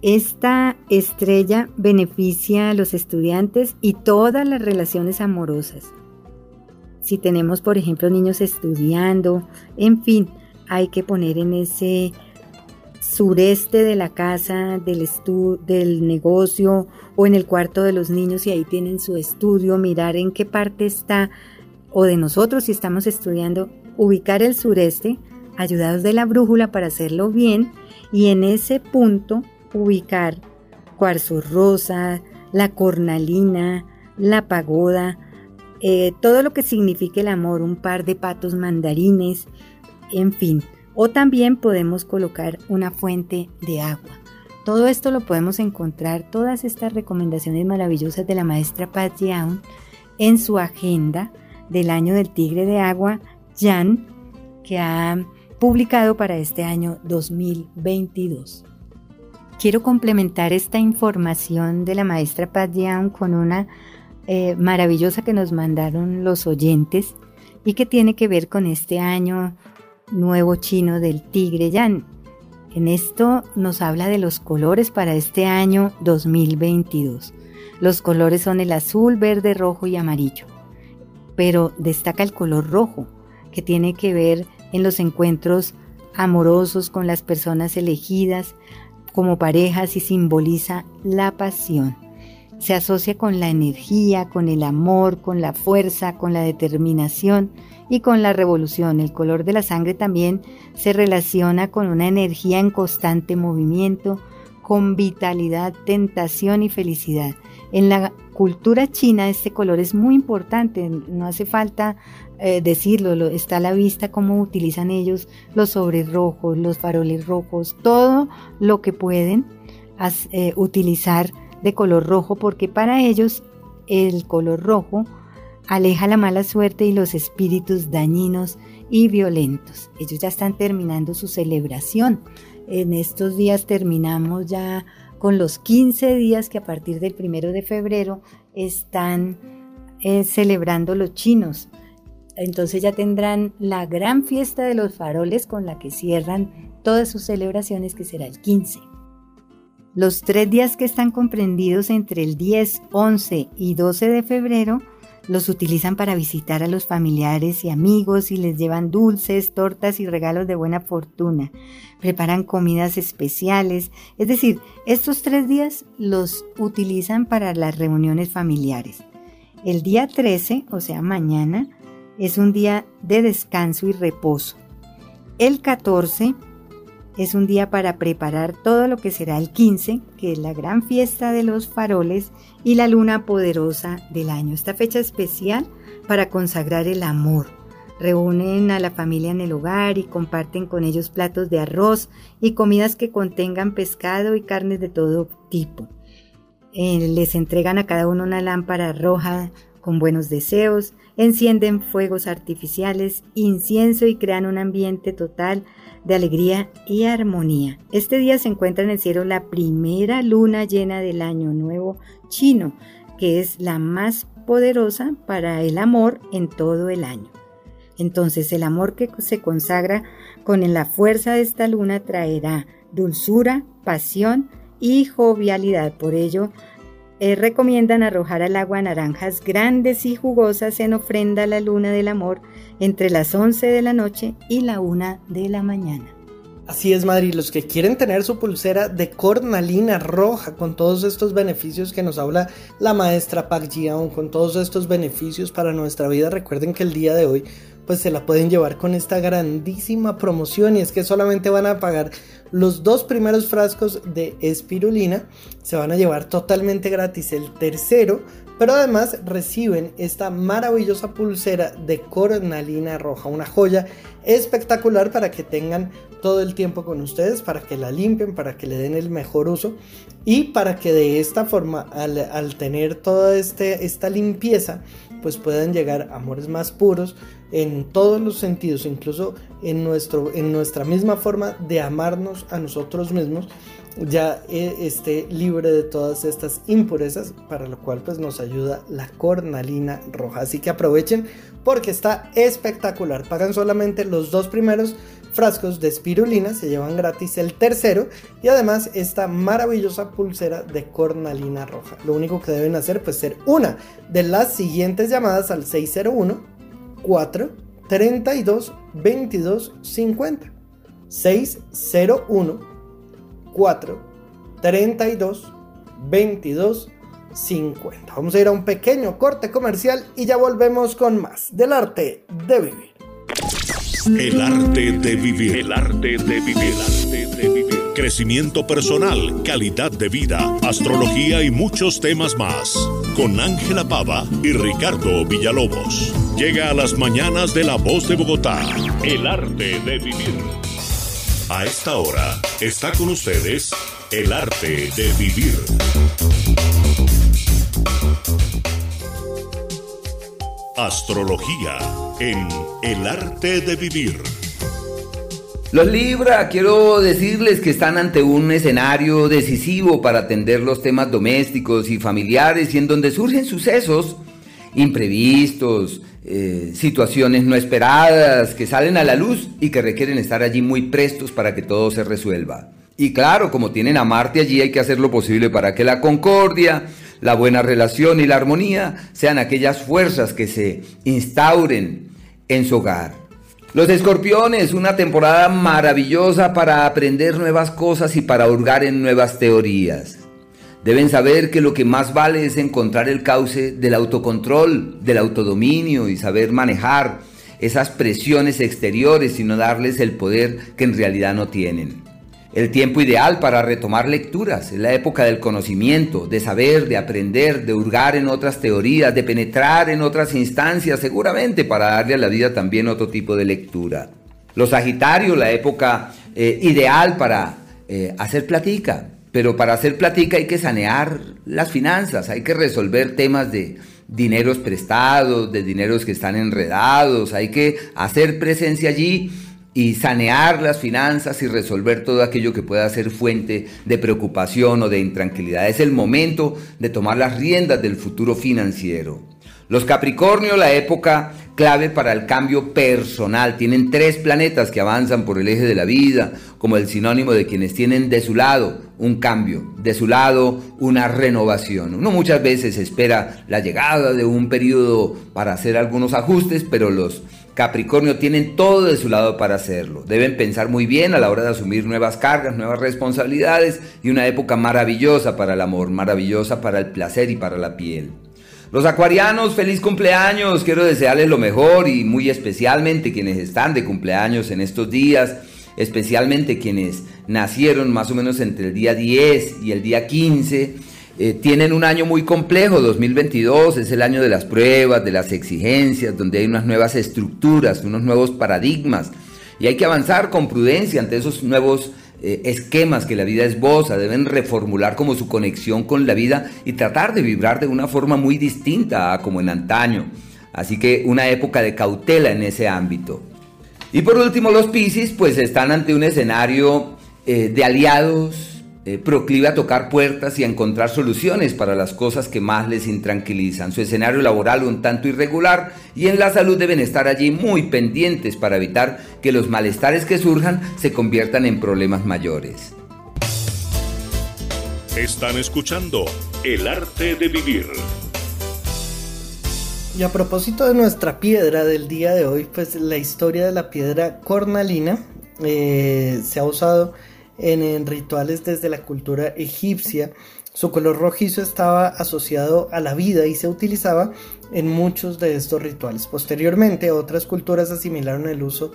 Esta estrella beneficia a los estudiantes y todas las relaciones amorosas. Si tenemos, por ejemplo, niños estudiando, en fin, hay que poner en ese sureste de la casa, del, del negocio o en el cuarto de los niños y ahí tienen su estudio, mirar en qué parte está o de nosotros si estamos estudiando, ubicar el sureste ayudados de la brújula para hacerlo bien y en ese punto ubicar cuarzo rosa, la cornalina, la pagoda, eh, todo lo que signifique el amor, un par de patos mandarines, en fin. O también podemos colocar una fuente de agua. Todo esto lo podemos encontrar, todas estas recomendaciones maravillosas de la maestra Pat Young en su agenda del año del tigre de agua, Jan, que ha publicado para este año 2022. Quiero complementar esta información de la maestra Pat Young con una eh, maravillosa que nos mandaron los oyentes y que tiene que ver con este año nuevo chino del tigre Yan. En esto nos habla de los colores para este año 2022. Los colores son el azul, verde, rojo y amarillo. Pero destaca el color rojo, que tiene que ver en los encuentros amorosos con las personas elegidas como parejas y simboliza la pasión. Se asocia con la energía, con el amor, con la fuerza, con la determinación y con la revolución. El color de la sangre también se relaciona con una energía en constante movimiento, con vitalidad, tentación y felicidad. En la cultura china este color es muy importante, no hace falta eh, decirlo, está a la vista cómo utilizan ellos los sobres rojos, los faroles rojos, todo lo que pueden eh, utilizar de color rojo porque para ellos el color rojo aleja la mala suerte y los espíritus dañinos y violentos. Ellos ya están terminando su celebración. En estos días terminamos ya con los 15 días que a partir del primero de febrero están eh, celebrando los chinos. Entonces ya tendrán la gran fiesta de los faroles con la que cierran todas sus celebraciones que será el 15. Los tres días que están comprendidos entre el 10, 11 y 12 de febrero los utilizan para visitar a los familiares y amigos y les llevan dulces, tortas y regalos de buena fortuna. Preparan comidas especiales. Es decir, estos tres días los utilizan para las reuniones familiares. El día 13, o sea, mañana, es un día de descanso y reposo. El 14 es un día para preparar todo lo que será el 15, que es la gran fiesta de los faroles y la luna poderosa del año. Esta fecha especial para consagrar el amor. Reúnen a la familia en el hogar y comparten con ellos platos de arroz y comidas que contengan pescado y carnes de todo tipo. Eh, les entregan a cada uno una lámpara roja con buenos deseos, encienden fuegos artificiales, incienso y crean un ambiente total de alegría y armonía. Este día se encuentra en el cielo la primera luna llena del año nuevo chino, que es la más poderosa para el amor en todo el año. Entonces el amor que se consagra con la fuerza de esta luna traerá dulzura, pasión y jovialidad. Por ello, eh, recomiendan arrojar al agua naranjas grandes y jugosas en ofrenda a la luna del amor entre las 11 de la noche y la 1 de la mañana. Así es, Madrid. Los que quieren tener su pulsera de cornalina roja con todos estos beneficios que nos habla la maestra Park Jiaon, con todos estos beneficios para nuestra vida, recuerden que el día de hoy pues se la pueden llevar con esta grandísima promoción y es que solamente van a pagar los dos primeros frascos de espirulina, se van a llevar totalmente gratis. El tercero, pero además reciben esta maravillosa pulsera de cornalina roja, una joya espectacular para que tengan todo el tiempo con ustedes, para que la limpien, para que le den el mejor uso y para que de esta forma al, tener toda este, esta limpieza, pues puedan llegar amores más puros en todos los sentidos, incluso en, nuestro, en nuestra misma forma de amarnos a nosotros mismos, ya eh, esté libre de todas estas impurezas, para lo cual pues nos ayuda la cornalina roja. Así que aprovechen porque está espectacular. Pagan solamente los dos primeros frascos de espirulina, se llevan gratis el tercero y además esta maravillosa pulsera de cornalina roja. Lo único que deben hacer pues ser una de las siguientes llamadas al 601 4 32 22 50 601 4 32 22 50. Vamos a ir a un pequeño corte comercial y ya volvemos con más del arte de vivir. El arte de vivir. El arte de vivir. El arte de vivir. Crecimiento personal, calidad de vida, astrología y muchos temas más. Con Ángela Pava y Ricardo Villalobos. Llega a las mañanas de La Voz de Bogotá. El arte de vivir. A esta hora está con ustedes El arte de vivir. Astrología en El arte de vivir. Los Libra, quiero decirles que están ante un escenario decisivo para atender los temas domésticos y familiares y en donde surgen sucesos imprevistos, eh, situaciones no esperadas que salen a la luz y que requieren estar allí muy prestos para que todo se resuelva. Y claro, como tienen a Marte allí, hay que hacer lo posible para que la concordia, la buena relación y la armonía sean aquellas fuerzas que se instauren en su hogar. Los escorpiones, una temporada maravillosa para aprender nuevas cosas y para hurgar en nuevas teorías. Deben saber que lo que más vale es encontrar el cauce del autocontrol, del autodominio y saber manejar esas presiones exteriores y no darles el poder que en realidad no tienen. El tiempo ideal para retomar lecturas es la época del conocimiento, de saber, de aprender, de hurgar en otras teorías, de penetrar en otras instancias, seguramente para darle a la vida también otro tipo de lectura. Los Sagitarios, la época eh, ideal para eh, hacer platica, pero para hacer platica hay que sanear las finanzas, hay que resolver temas de dineros prestados, de dineros que están enredados, hay que hacer presencia allí y sanear las finanzas y resolver todo aquello que pueda ser fuente de preocupación o de intranquilidad. Es el momento de tomar las riendas del futuro financiero. Los Capricornio, la época clave para el cambio personal. Tienen tres planetas que avanzan por el eje de la vida, como el sinónimo de quienes tienen de su lado un cambio, de su lado una renovación. Uno muchas veces espera la llegada de un periodo para hacer algunos ajustes, pero los Capricornio tienen todo de su lado para hacerlo. Deben pensar muy bien a la hora de asumir nuevas cargas, nuevas responsabilidades y una época maravillosa para el amor, maravillosa para el placer y para la piel. Los acuarianos, feliz cumpleaños, quiero desearles lo mejor y muy especialmente quienes están de cumpleaños en estos días, especialmente quienes nacieron más o menos entre el día 10 y el día 15, eh, tienen un año muy complejo, 2022 es el año de las pruebas, de las exigencias, donde hay unas nuevas estructuras, unos nuevos paradigmas y hay que avanzar con prudencia ante esos nuevos eh, esquemas que la vida esboza, deben reformular como su conexión con la vida y tratar de vibrar de una forma muy distinta a como en antaño. Así que una época de cautela en ese ámbito. Y por último los Pisces pues están ante un escenario eh, de aliados, eh, proclive a tocar puertas y a encontrar soluciones para las cosas que más les intranquilizan. Su escenario laboral un tanto irregular y en la salud deben estar allí muy pendientes para evitar que los malestares que surjan se conviertan en problemas mayores. Están escuchando El arte de vivir. Y a propósito de nuestra piedra del día de hoy, pues la historia de la piedra cornalina eh, se ha usado en, rituales desde la cultura egipcia. Su color rojizo estaba asociado a la vida y se utilizaba en muchos de estos rituales. Posteriormente, otras culturas asimilaron el uso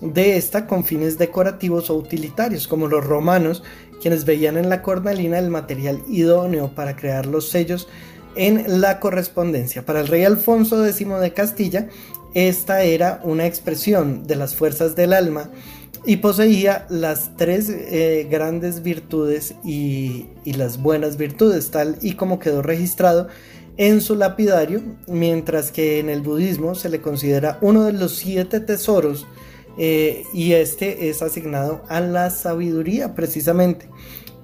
de esta con fines decorativos o utilitarios, como los romanos, quienes veían en la cornalina el material idóneo para crear los sellos en la correspondencia. Para el rey Alfonso X de Castilla, esta era una expresión de las fuerzas del alma y poseía las tres eh, grandes virtudes y, las buenas virtudes, tal y como quedó registrado en su lapidario, mientras que en el budismo se le considera uno de los siete tesoros eh, y este es asignado a la sabiduría precisamente.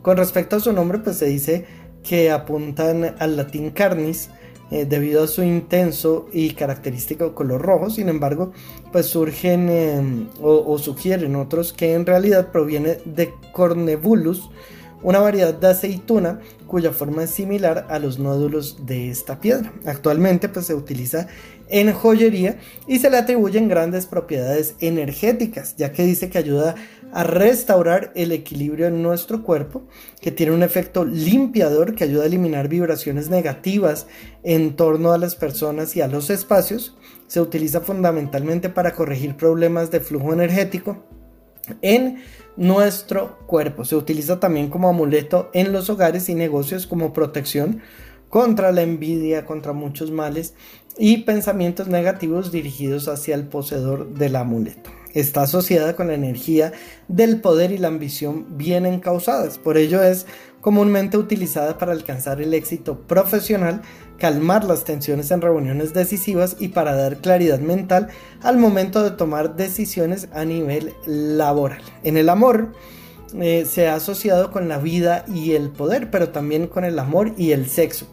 Con respecto a su nombre, pues se dice que apuntan al latín carnis, eh, debido a su intenso y característico color rojo. Sin embargo, pues surgen em, o, sugieren otros que en realidad proviene de Cornebulus, una variedad de aceituna cuya forma es similar a los nódulos de esta piedra. Actualmente pues se utiliza en joyería y se le atribuyen grandes propiedades energéticas, ya que dice que ayuda a restaurar el equilibrio en nuestro cuerpo, que tiene un efecto limpiador que ayuda a eliminar vibraciones negativas en torno a las personas y a los espacios. Se utiliza fundamentalmente para corregir problemas de flujo energético en nuestro cuerpo. Se utiliza también como amuleto en los hogares y negocios como protección contra la envidia, contra muchos males y pensamientos negativos dirigidos hacia el poseedor del amuleto. Está asociada con la energía del poder y la ambición bien encausadas. Por ello es comúnmente utilizada para alcanzar el éxito profesional, calmar las tensiones en reuniones decisivas y para dar claridad mental al momento de tomar decisiones a nivel laboral. En el amor eh, se ha asociado con la vida y el poder, pero también con el amor y el sexo.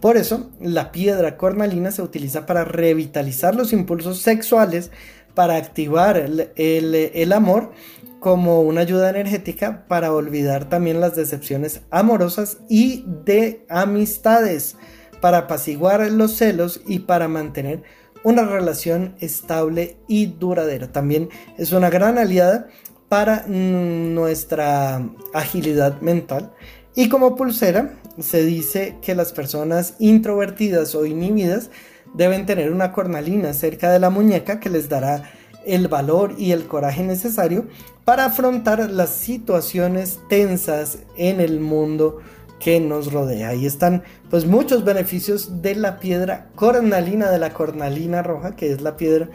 Por eso, la piedra cornalina se utiliza para revitalizar los impulsos sexuales, para activar el, amor como una ayuda energética para olvidar también las decepciones amorosas y de amistades, para apaciguar los celos y para mantener una relación estable y duradera. También es una gran aliada para nuestra agilidad mental. Y como pulsera, se dice que las personas introvertidas o inhibidas deben tener una cornalina cerca de la muñeca que les dará el valor y el coraje necesario para afrontar las situaciones tensas en el mundo que nos rodea. Ahí están pues muchos beneficios de la piedra cornalina, de la cornalina roja, que es la piedra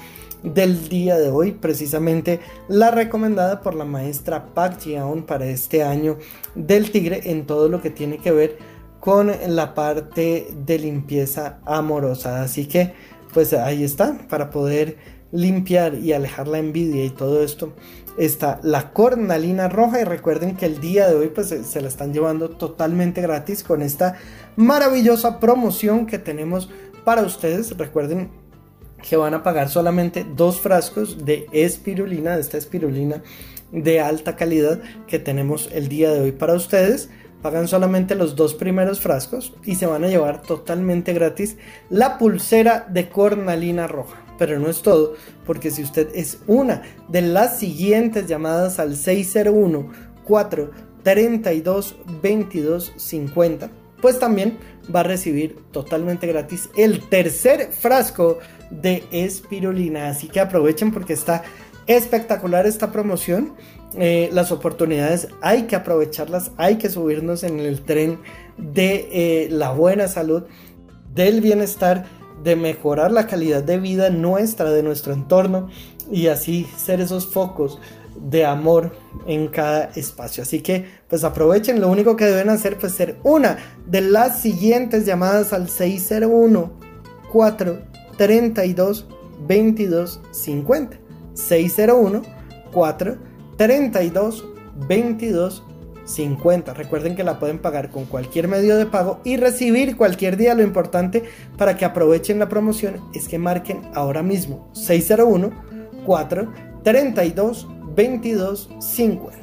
del día de hoy, precisamente la recomendada por la maestra Pak Jiaon para este año del tigre en todo lo que tiene que ver con la parte de limpieza amorosa. Así que pues ahí está, para poder limpiar y alejar la envidia y todo esto está la cornalina roja y recuerden que el día de hoy pues se la están llevando totalmente gratis con esta maravillosa promoción que tenemos para ustedes recuerden que van a pagar solamente dos frascos de espirulina, de esta espirulina de alta calidad que tenemos el día de hoy para ustedes. Pagan solamente los dos primeros frascos y se van a llevar totalmente gratis la pulsera de cornalina roja. Pero no es todo, porque si usted es una de las siguientes llamadas al 601 432 22 50, pues también va a recibir totalmente gratis el tercer frasco de espirulina. Así que aprovechen porque está espectacular esta promoción. Eh, las oportunidades hay que aprovecharlas, hay que subirnos en el tren de eh, la buena salud, del bienestar, de mejorar la calidad de vida nuestra, de nuestro entorno y así ser esos focos de amor en cada espacio. Así que pues aprovechen, lo único que deben hacer pues ser una de las siguientes llamadas al 601 4 32 22 50 601 4 32 22 50. Recuerden que la pueden pagar con cualquier medio de pago y recibir cualquier día. Lo importante para que aprovechen la promoción es que marquen ahora mismo 601 4 32 22 50.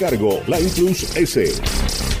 cargo, la Plus S.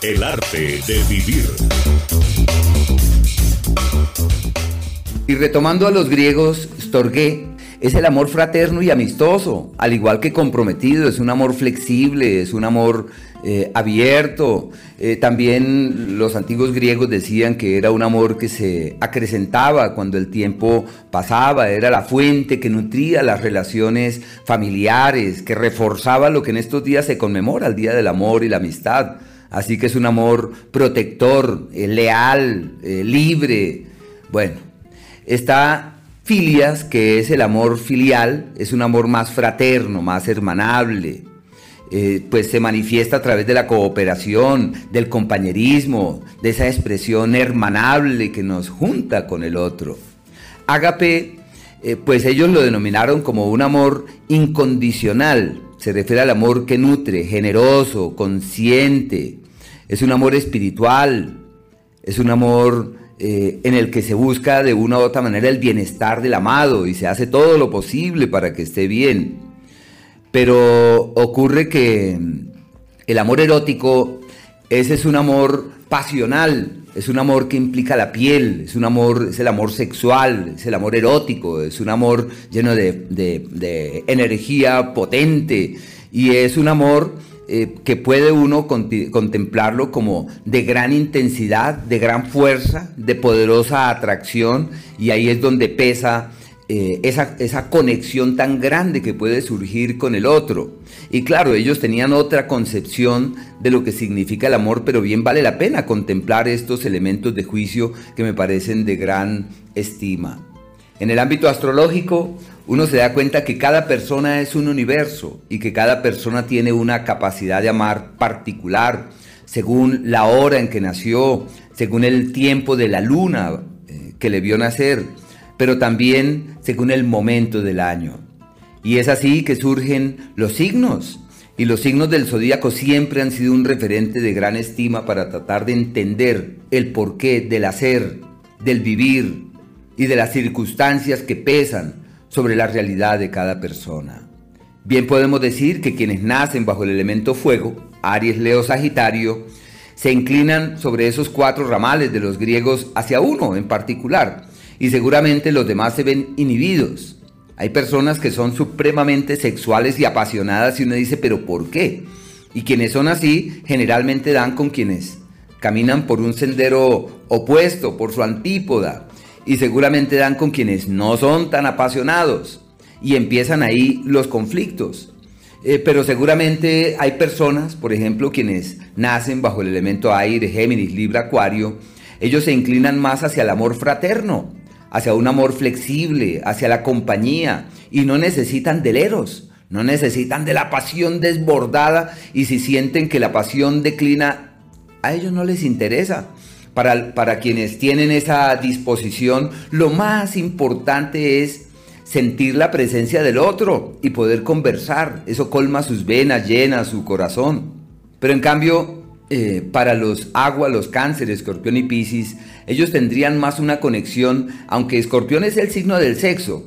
El arte de vivir. Y retomando a los griegos, Storgé es el amor fraterno y amistoso, al igual que comprometido, es un amor flexible, es un amor eh, abierto. Eh, también los antiguos griegos decían que era un amor que se acrecentaba cuando el tiempo pasaba, era la fuente que nutría las relaciones familiares, que reforzaba lo que en estos días se conmemora, el Día del Amor y la Amistad. Así que es un amor protector, eh, leal, eh, libre. Bueno, está filias, que es el amor filial, es un amor más fraterno, más hermanable. Eh, pues se manifiesta a través de la cooperación, del compañerismo, de esa expresión hermanable que nos junta con el otro. Ágape pues ellos lo denominaron como un amor incondicional. Se refiere al amor que nutre, generoso, consciente. Es un amor espiritual, es un amor eh, en el que se busca de una u otra manera el bienestar del amado y se hace todo lo posible para que esté bien. Pero ocurre que el amor erótico, ese es un amor pasional, es un amor que implica la piel, es un amor, es el amor sexual, es el amor erótico, es un amor lleno de, energía potente. Y es un amor eh, que puede uno contemplarlo como de gran intensidad, de gran fuerza, de poderosa atracción y ahí es donde pesa eh, esa, esa, conexión tan grande que puede surgir con el otro. Y claro, ellos tenían otra concepción de lo que significa el amor, pero bien vale la pena contemplar estos elementos de juicio que me parecen de gran estima. En el ámbito astrológico, uno se da cuenta que cada persona es un universo y que cada persona tiene una capacidad de amar particular, según la hora en que nació, según el tiempo de la luna eh, que le vio nacer pero también según el momento del año. Y es así que surgen los signos. Y los signos del zodíaco siempre han sido un referente de gran estima para tratar de entender el porqué del hacer, del vivir y de las circunstancias que pesan sobre la realidad de cada persona. Bien podemos decir que quienes nacen bajo el elemento fuego, Aries, Leo, Sagitario, se inclinan sobre esos cuatro ramales de los griegos hacia uno en particular, y seguramente los demás se ven inhibidos. Hay personas que son supremamente sexuales y apasionadas y uno dice, pero ¿por qué? Y quienes son así generalmente dan con quienes caminan por un sendero opuesto, por su antípoda, y seguramente dan con quienes no son tan apasionados. Y empiezan ahí los conflictos. Eh, pero seguramente hay personas, por ejemplo, quienes nacen bajo el elemento aire, Géminis, Libra, Acuario, ellos se inclinan más hacia el amor fraterno, hacia un amor flexible, hacia la compañía, y no necesitan deleros, no necesitan de la pasión desbordada, y si sienten que la pasión declina, a ellos no les interesa. Para, para quienes tienen esa disposición, lo más importante es sentir la presencia del otro y poder conversar. Eso colma sus venas, llena su corazón. Pero en cambio, eh, para los agua, los cánceres, escorpión y piscis, ellos tendrían más una conexión, aunque escorpión es el signo del sexo,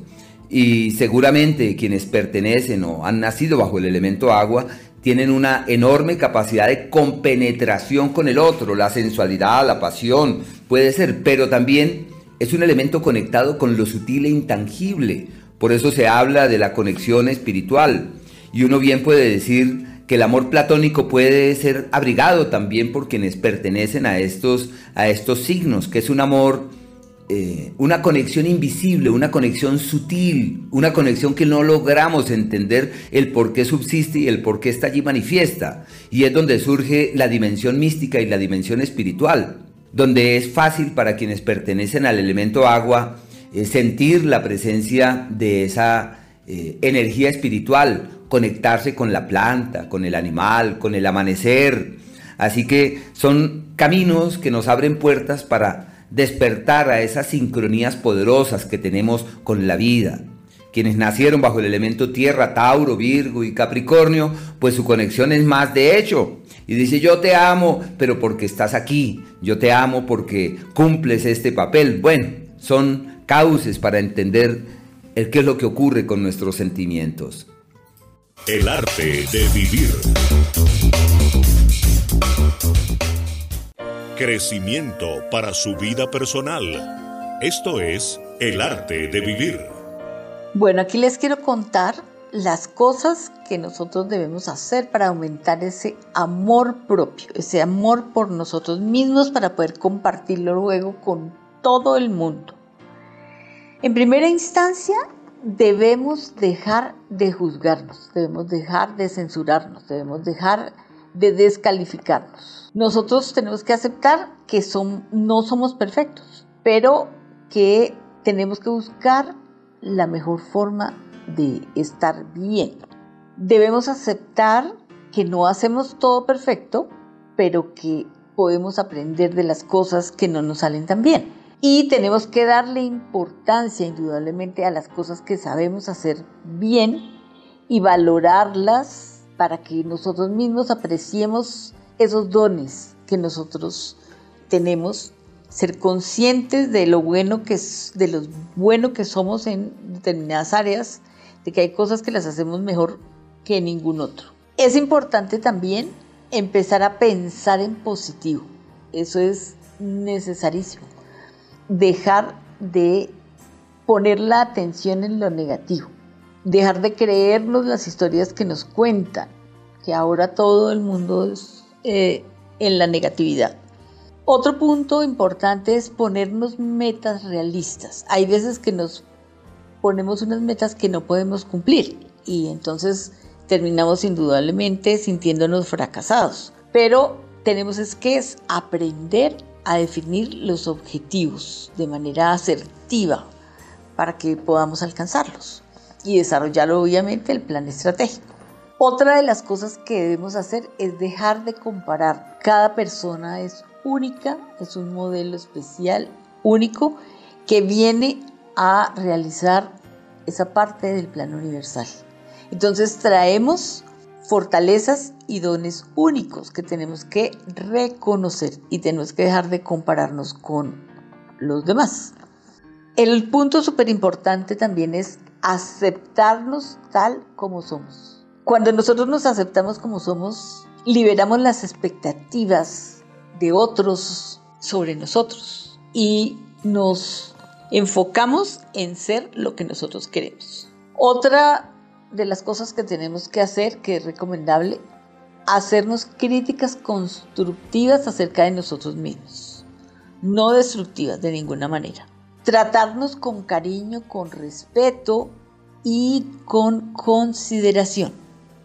y seguramente quienes pertenecen o han nacido bajo el elemento agua tienen una enorme capacidad de compenetración con el otro, la sensualidad, la pasión, puede ser, pero también es un elemento conectado con lo sutil e intangible, por eso se habla de la conexión espiritual, y uno bien puede decir, que el amor platónico puede ser abrigado también por quienes pertenecen a estos, a estos signos, que es un amor, eh, una conexión invisible, una conexión sutil, una conexión que no logramos entender el por qué subsiste y el por qué está allí manifiesta. Y es donde surge la dimensión mística y la dimensión espiritual, donde es fácil para quienes pertenecen al elemento agua eh, sentir la presencia de esa eh, energía espiritual conectarse con la planta, con el animal, con el amanecer. Así que son caminos que nos abren puertas para despertar a esas sincronías poderosas que tenemos con la vida. Quienes nacieron bajo el elemento tierra, Tauro, Virgo y Capricornio, pues su conexión es más de hecho. Y dice, yo te amo, pero porque estás aquí. Yo te amo porque cumples este papel. Bueno, son cauces para entender el qué es lo que ocurre con nuestros sentimientos. El arte de vivir. Crecimiento para su vida personal. Esto es el arte de vivir. Bueno, aquí les quiero contar las cosas que nosotros debemos hacer para aumentar ese amor propio, ese amor por nosotros mismos para poder compartirlo luego con todo el mundo. En primera instancia, debemos dejar de juzgarnos, debemos dejar de censurarnos, debemos dejar de descalificarnos. Nosotros tenemos que aceptar que no somos perfectos, pero que tenemos que buscar la mejor forma de estar bien. Debemos aceptar que no hacemos todo perfecto, pero que podemos aprender de las cosas que no nos salen tan bien. Y tenemos que darle importancia indudablemente a las cosas que sabemos hacer bien y valorarlas para que nosotros mismos apreciemos esos dones que nosotros tenemos, ser conscientes de lo bueno que somos en determinadas áreas, de que hay cosas que las hacemos mejor que ningún otro. Es importante también empezar a pensar en positivo. Eso es necesarísimo. Dejar de poner la atención en lo negativo. Dejar de creernos las historias que nos cuentan, que ahora todo el mundo es eh, en la negatividad. Otro punto importante es ponernos metas realistas. Hay veces que nos ponemos unas metas que no podemos cumplir y entonces terminamos indudablemente sintiéndonos fracasados. Pero tenemos que aprender a definir los objetivos de manera asertiva para que podamos alcanzarlos y desarrollar obviamente el plan estratégico. Otra de las cosas que debemos hacer es dejar de comparar. Cada persona es única, es un modelo especial, único, que viene a realizar esa parte del plan universal. Entonces traemos fortalezas y dones únicos que tenemos que reconocer y tenemos que dejar de compararnos con los demás. El punto súper importante también es aceptarnos tal como somos. Cuando nosotros nos aceptamos como somos, liberamos las expectativas de otros sobre nosotros y nos enfocamos en ser lo que nosotros queremos. Otra de las cosas que tenemos que hacer, que es recomendable, hacernos críticas constructivas acerca de nosotros mismos, no destructivas de ninguna manera. Tratarnos con cariño, con respeto y con consideración.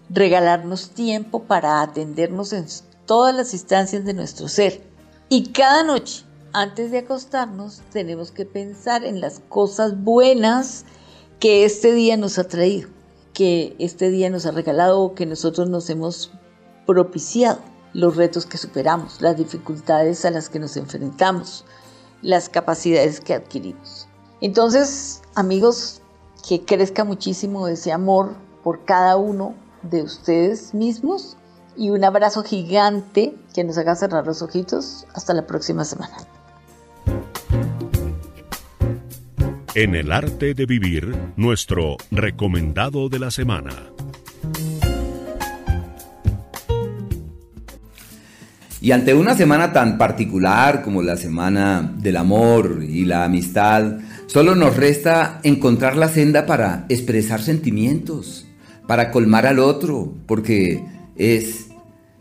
Regalarnos tiempo para atendernos en todas las instancias de nuestro ser. Y cada noche, antes de acostarnos, tenemos que pensar en las cosas buenas que este día nos ha traído que este día nos ha regalado que nosotros nos hemos propiciado, los retos que superamos, las dificultades a las que nos enfrentamos, las capacidades que adquirimos. Entonces, amigos, que crezca muchísimo ese amor por cada uno de ustedes mismos y un abrazo gigante que nos haga cerrar los ojitos. Hasta la próxima semana. En el arte de vivir, nuestro recomendado de la semana. Y ante una semana tan particular como la semana del amor y la amistad, solo nos resta encontrar la senda para expresar sentimientos, para colmar al otro, porque es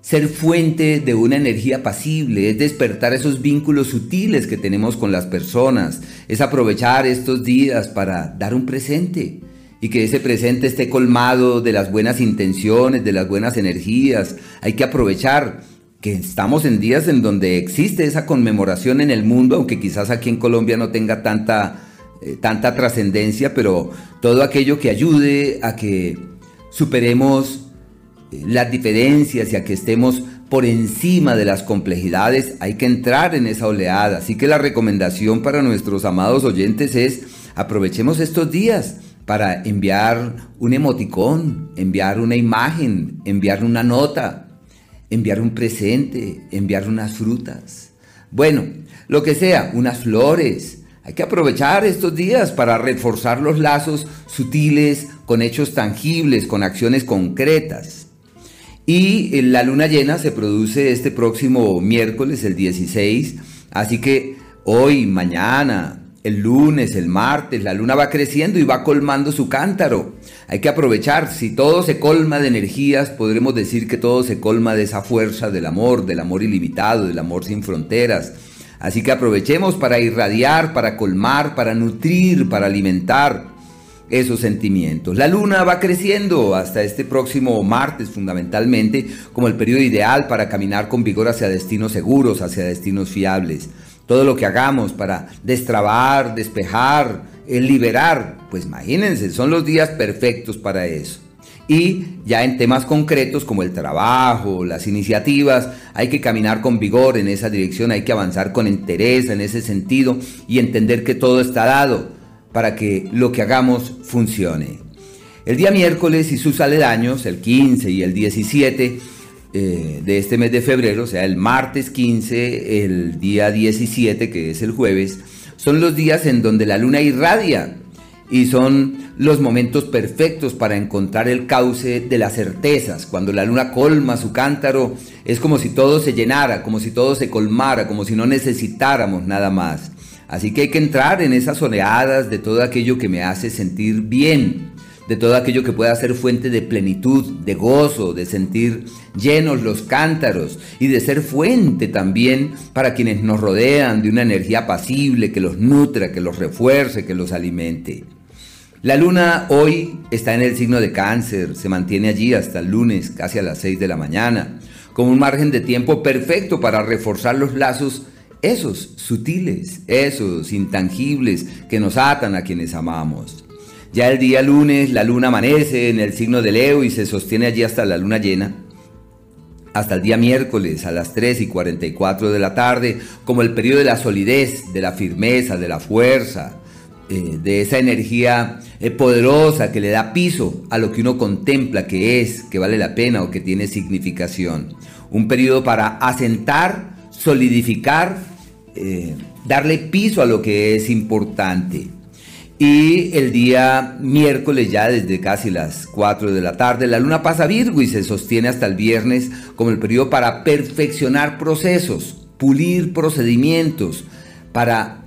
ser fuente de una energía pasible, es despertar esos vínculos sutiles que tenemos con las personas, es aprovechar estos días para dar un presente y que ese presente esté colmado de las buenas intenciones, de las buenas energías. Hay que aprovechar que estamos en días en donde existe esa conmemoración en el mundo, aunque quizás aquí en Colombia no tenga tanta, eh, tanta trascendencia, pero todo aquello que ayude a que superemos las diferencias y a que estemos por encima de las complejidades, hay que entrar en esa oleada. Así que la recomendación para nuestros amados oyentes es aprovechemos estos días para enviar un emoticón, enviar una imagen, enviar una nota, enviar un presente, enviar unas frutas. Bueno, lo que sea, unas flores. Hay que aprovechar estos días para reforzar los lazos sutiles con hechos tangibles, con acciones concretas. Y eh, la luna llena se produce este próximo miércoles, el 16. Así que hoy, mañana, el lunes, el martes, la luna va creciendo y va colmando su cántaro. Hay que aprovechar, si todo se colma de energías, podremos decir que todo se colma de esa fuerza del amor, del amor ilimitado, del amor sin fronteras. Así que aprovechemos para irradiar, para colmar, para nutrir, para alimentar esos sentimientos. La luna va creciendo hasta este próximo martes fundamentalmente como el periodo ideal para caminar con vigor hacia destinos seguros, hacia destinos fiables. Todo lo que hagamos para destrabar, despejar, liberar, pues imagínense, son los días perfectos para eso. Y ya en temas concretos como el trabajo, las iniciativas, hay que caminar con vigor en esa dirección, hay que avanzar con entereza en ese sentido y entender que todo está dado para que lo que hagamos funcione. El día miércoles y sus aledaños, el 15 y el 17 eh, de este mes de febrero, o sea, el martes 15, el día 17, que es el jueves, son los días en donde la luna irradia y son los momentos perfectos para encontrar el cauce de las certezas. Cuando la luna colma su cántaro, es como si todo se llenara, como si todo se colmara, como si no necesitáramos nada más. Así que hay que entrar en esas oleadas de todo aquello que me hace sentir bien, de todo aquello que pueda ser fuente de plenitud, de gozo, de sentir llenos los cántaros y de ser fuente también para quienes nos rodean de una energía apacible que los nutra, que los refuerce, que los alimente. La luna hoy está en el signo de cáncer, se mantiene allí hasta el lunes, casi a las 6 de la mañana, con un margen de tiempo perfecto para reforzar los lazos, esos sutiles, esos intangibles que nos atan a quienes amamos. Ya el día lunes la luna amanece en el signo de Leo y se sostiene allí hasta la luna llena. Hasta el día miércoles a las 3 y 44 de la tarde, como el periodo de la solidez, de la firmeza, de la fuerza, eh, de esa energía eh, poderosa que le da piso a lo que uno contempla que es, que vale la pena o que tiene significación. Un periodo para asentar, solidificar, eh, darle piso a lo que es importante. Y el día miércoles, ya desde casi las 4 de la tarde, la luna pasa Virgo y se sostiene hasta el viernes como el periodo para perfeccionar procesos, pulir procedimientos, para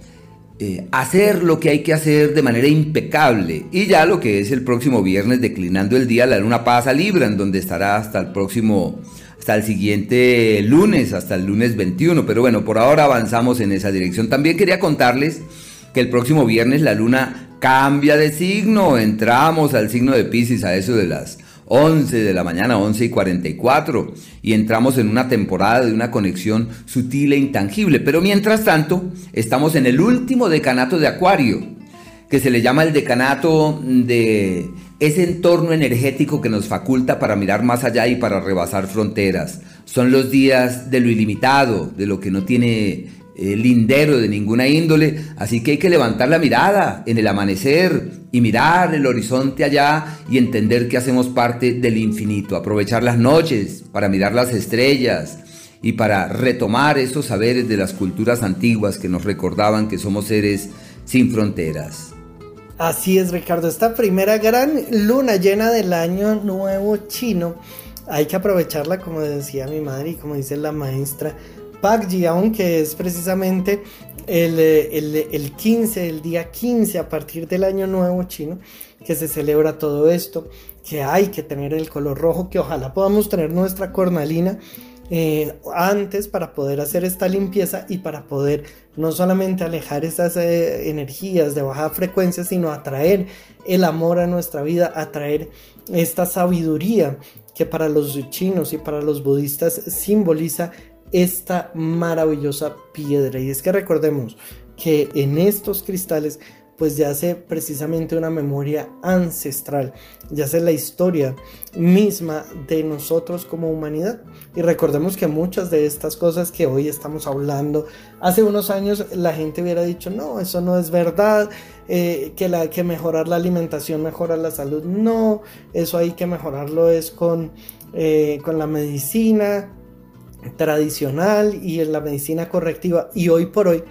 eh, hacer lo que hay que hacer de manera impecable. Y ya lo que es el próximo viernes, declinando el día, la luna pasa a Libra, en donde estará hasta el próximo, hasta el siguiente lunes, hasta el lunes 21. Pero bueno, por ahora avanzamos en esa dirección. También quería contarles que el próximo viernes la luna cambia de signo, entramos al signo de Pisces a eso de las 11 de la mañana, 11 y 44, y entramos en una temporada de una conexión sutil e intangible. Pero mientras tanto, estamos en el último decanato de Acuario, que se le llama el decanato de ese entorno energético que nos faculta para mirar más allá y para rebasar fronteras. Son los días de lo ilimitado, de lo que no tiene lindero de ninguna índole, así que hay que levantar la mirada en el amanecer y mirar el horizonte allá y entender que hacemos parte del infinito, aprovechar las noches para mirar las estrellas y para retomar esos saberes de las culturas antiguas que nos recordaban que somos seres sin fronteras. Así es, Ricardo. Esta primera gran luna llena del año nuevo chino, hay que aprovecharla, como decía mi madre y como dice la maestra, Pak que es precisamente el, el, 15, el día 15 a partir del año nuevo chino, que se celebra todo esto, que hay que tener el color rojo, que ojalá podamos tener nuestra cornalina eh, antes para poder hacer esta limpieza y para poder no solamente alejar esas eh, energías de baja frecuencia, sino atraer el amor a nuestra vida, atraer esta sabiduría que para los chinos y para los budistas simboliza esta maravillosa piedra. Y es que recordemos que en estos cristales pues yace precisamente una memoria ancestral, yace la historia misma de nosotros como humanidad. Y recordemos que muchas de estas cosas que hoy estamos hablando, hace unos años la gente hubiera dicho, no, eso no es verdad, eh, que, la, que mejorar la alimentación mejora la salud, no, eso hay que mejorarlo es con, eh, con la medicina, tradicional y en la medicina correctiva y hoy por hoy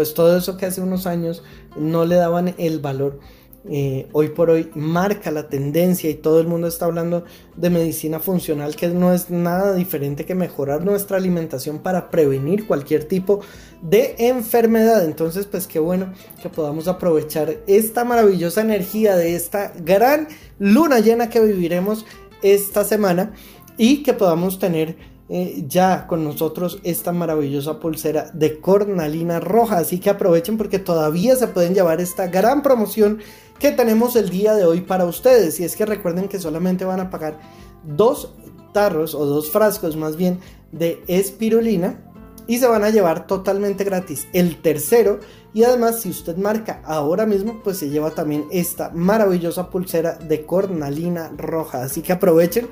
pues todo eso que hace unos años no le daban el valor eh, hoy por hoy marca la tendencia y todo el mundo está hablando de medicina funcional que no es nada diferente que mejorar nuestra alimentación para prevenir cualquier tipo de enfermedad. Entonces pues qué bueno que podamos aprovechar esta maravillosa energía de esta gran luna llena que viviremos esta semana y que podamos tener eh, ya con nosotros esta maravillosa pulsera de cornalina roja. Así que aprovechen porque todavía se pueden llevar esta gran promoción que tenemos el día de hoy para ustedes. Y es que recuerden que solamente van a pagar dos tarros o dos frascos más bien de espirulina y se van a llevar totalmente gratis el tercero y además si usted marca ahora mismo pues se lleva también esta maravillosa pulsera de cornalina roja así que aprovechen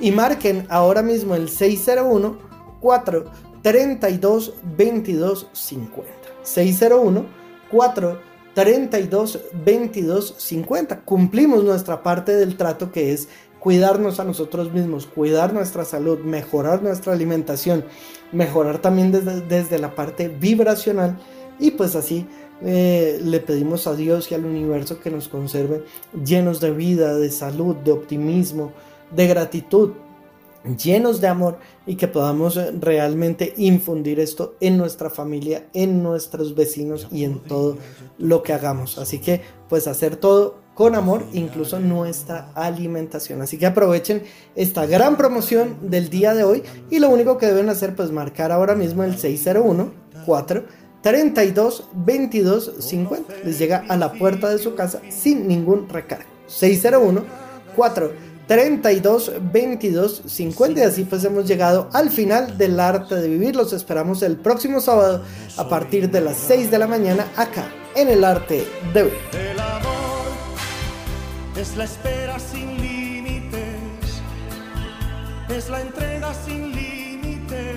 y marquen ahora mismo el 601 432 22 50 601 432 22 50 cumplimos nuestra parte del trato que es cuidarnos a nosotros mismos, cuidar nuestra salud, mejorar nuestra alimentación, mejorar también desde, la parte vibracional. Y pues así eh, le pedimos a Dios y al universo que nos conserve llenos de vida, de salud, de optimismo, de gratitud, llenos de amor y que podamos eh, realmente infundir esto en nuestra familia, en nuestros vecinos y en todo lo que hagamos. Así que pues hacer todo con amor, incluso nuestra alimentación. Así que aprovechen esta gran promoción del día de hoy y lo único que deben hacer pues marcar ahora mismo el 601 4 32 22 50. Les llega a la puerta de su casa sin ningún recargo. 601 4 32 22 50 y así pues hemos llegado al final del arte de vivir. Los esperamos el próximo sábado a partir de las 6 de la mañana acá en el arte de vivir es la espera sin límites, es la entrega sin límites.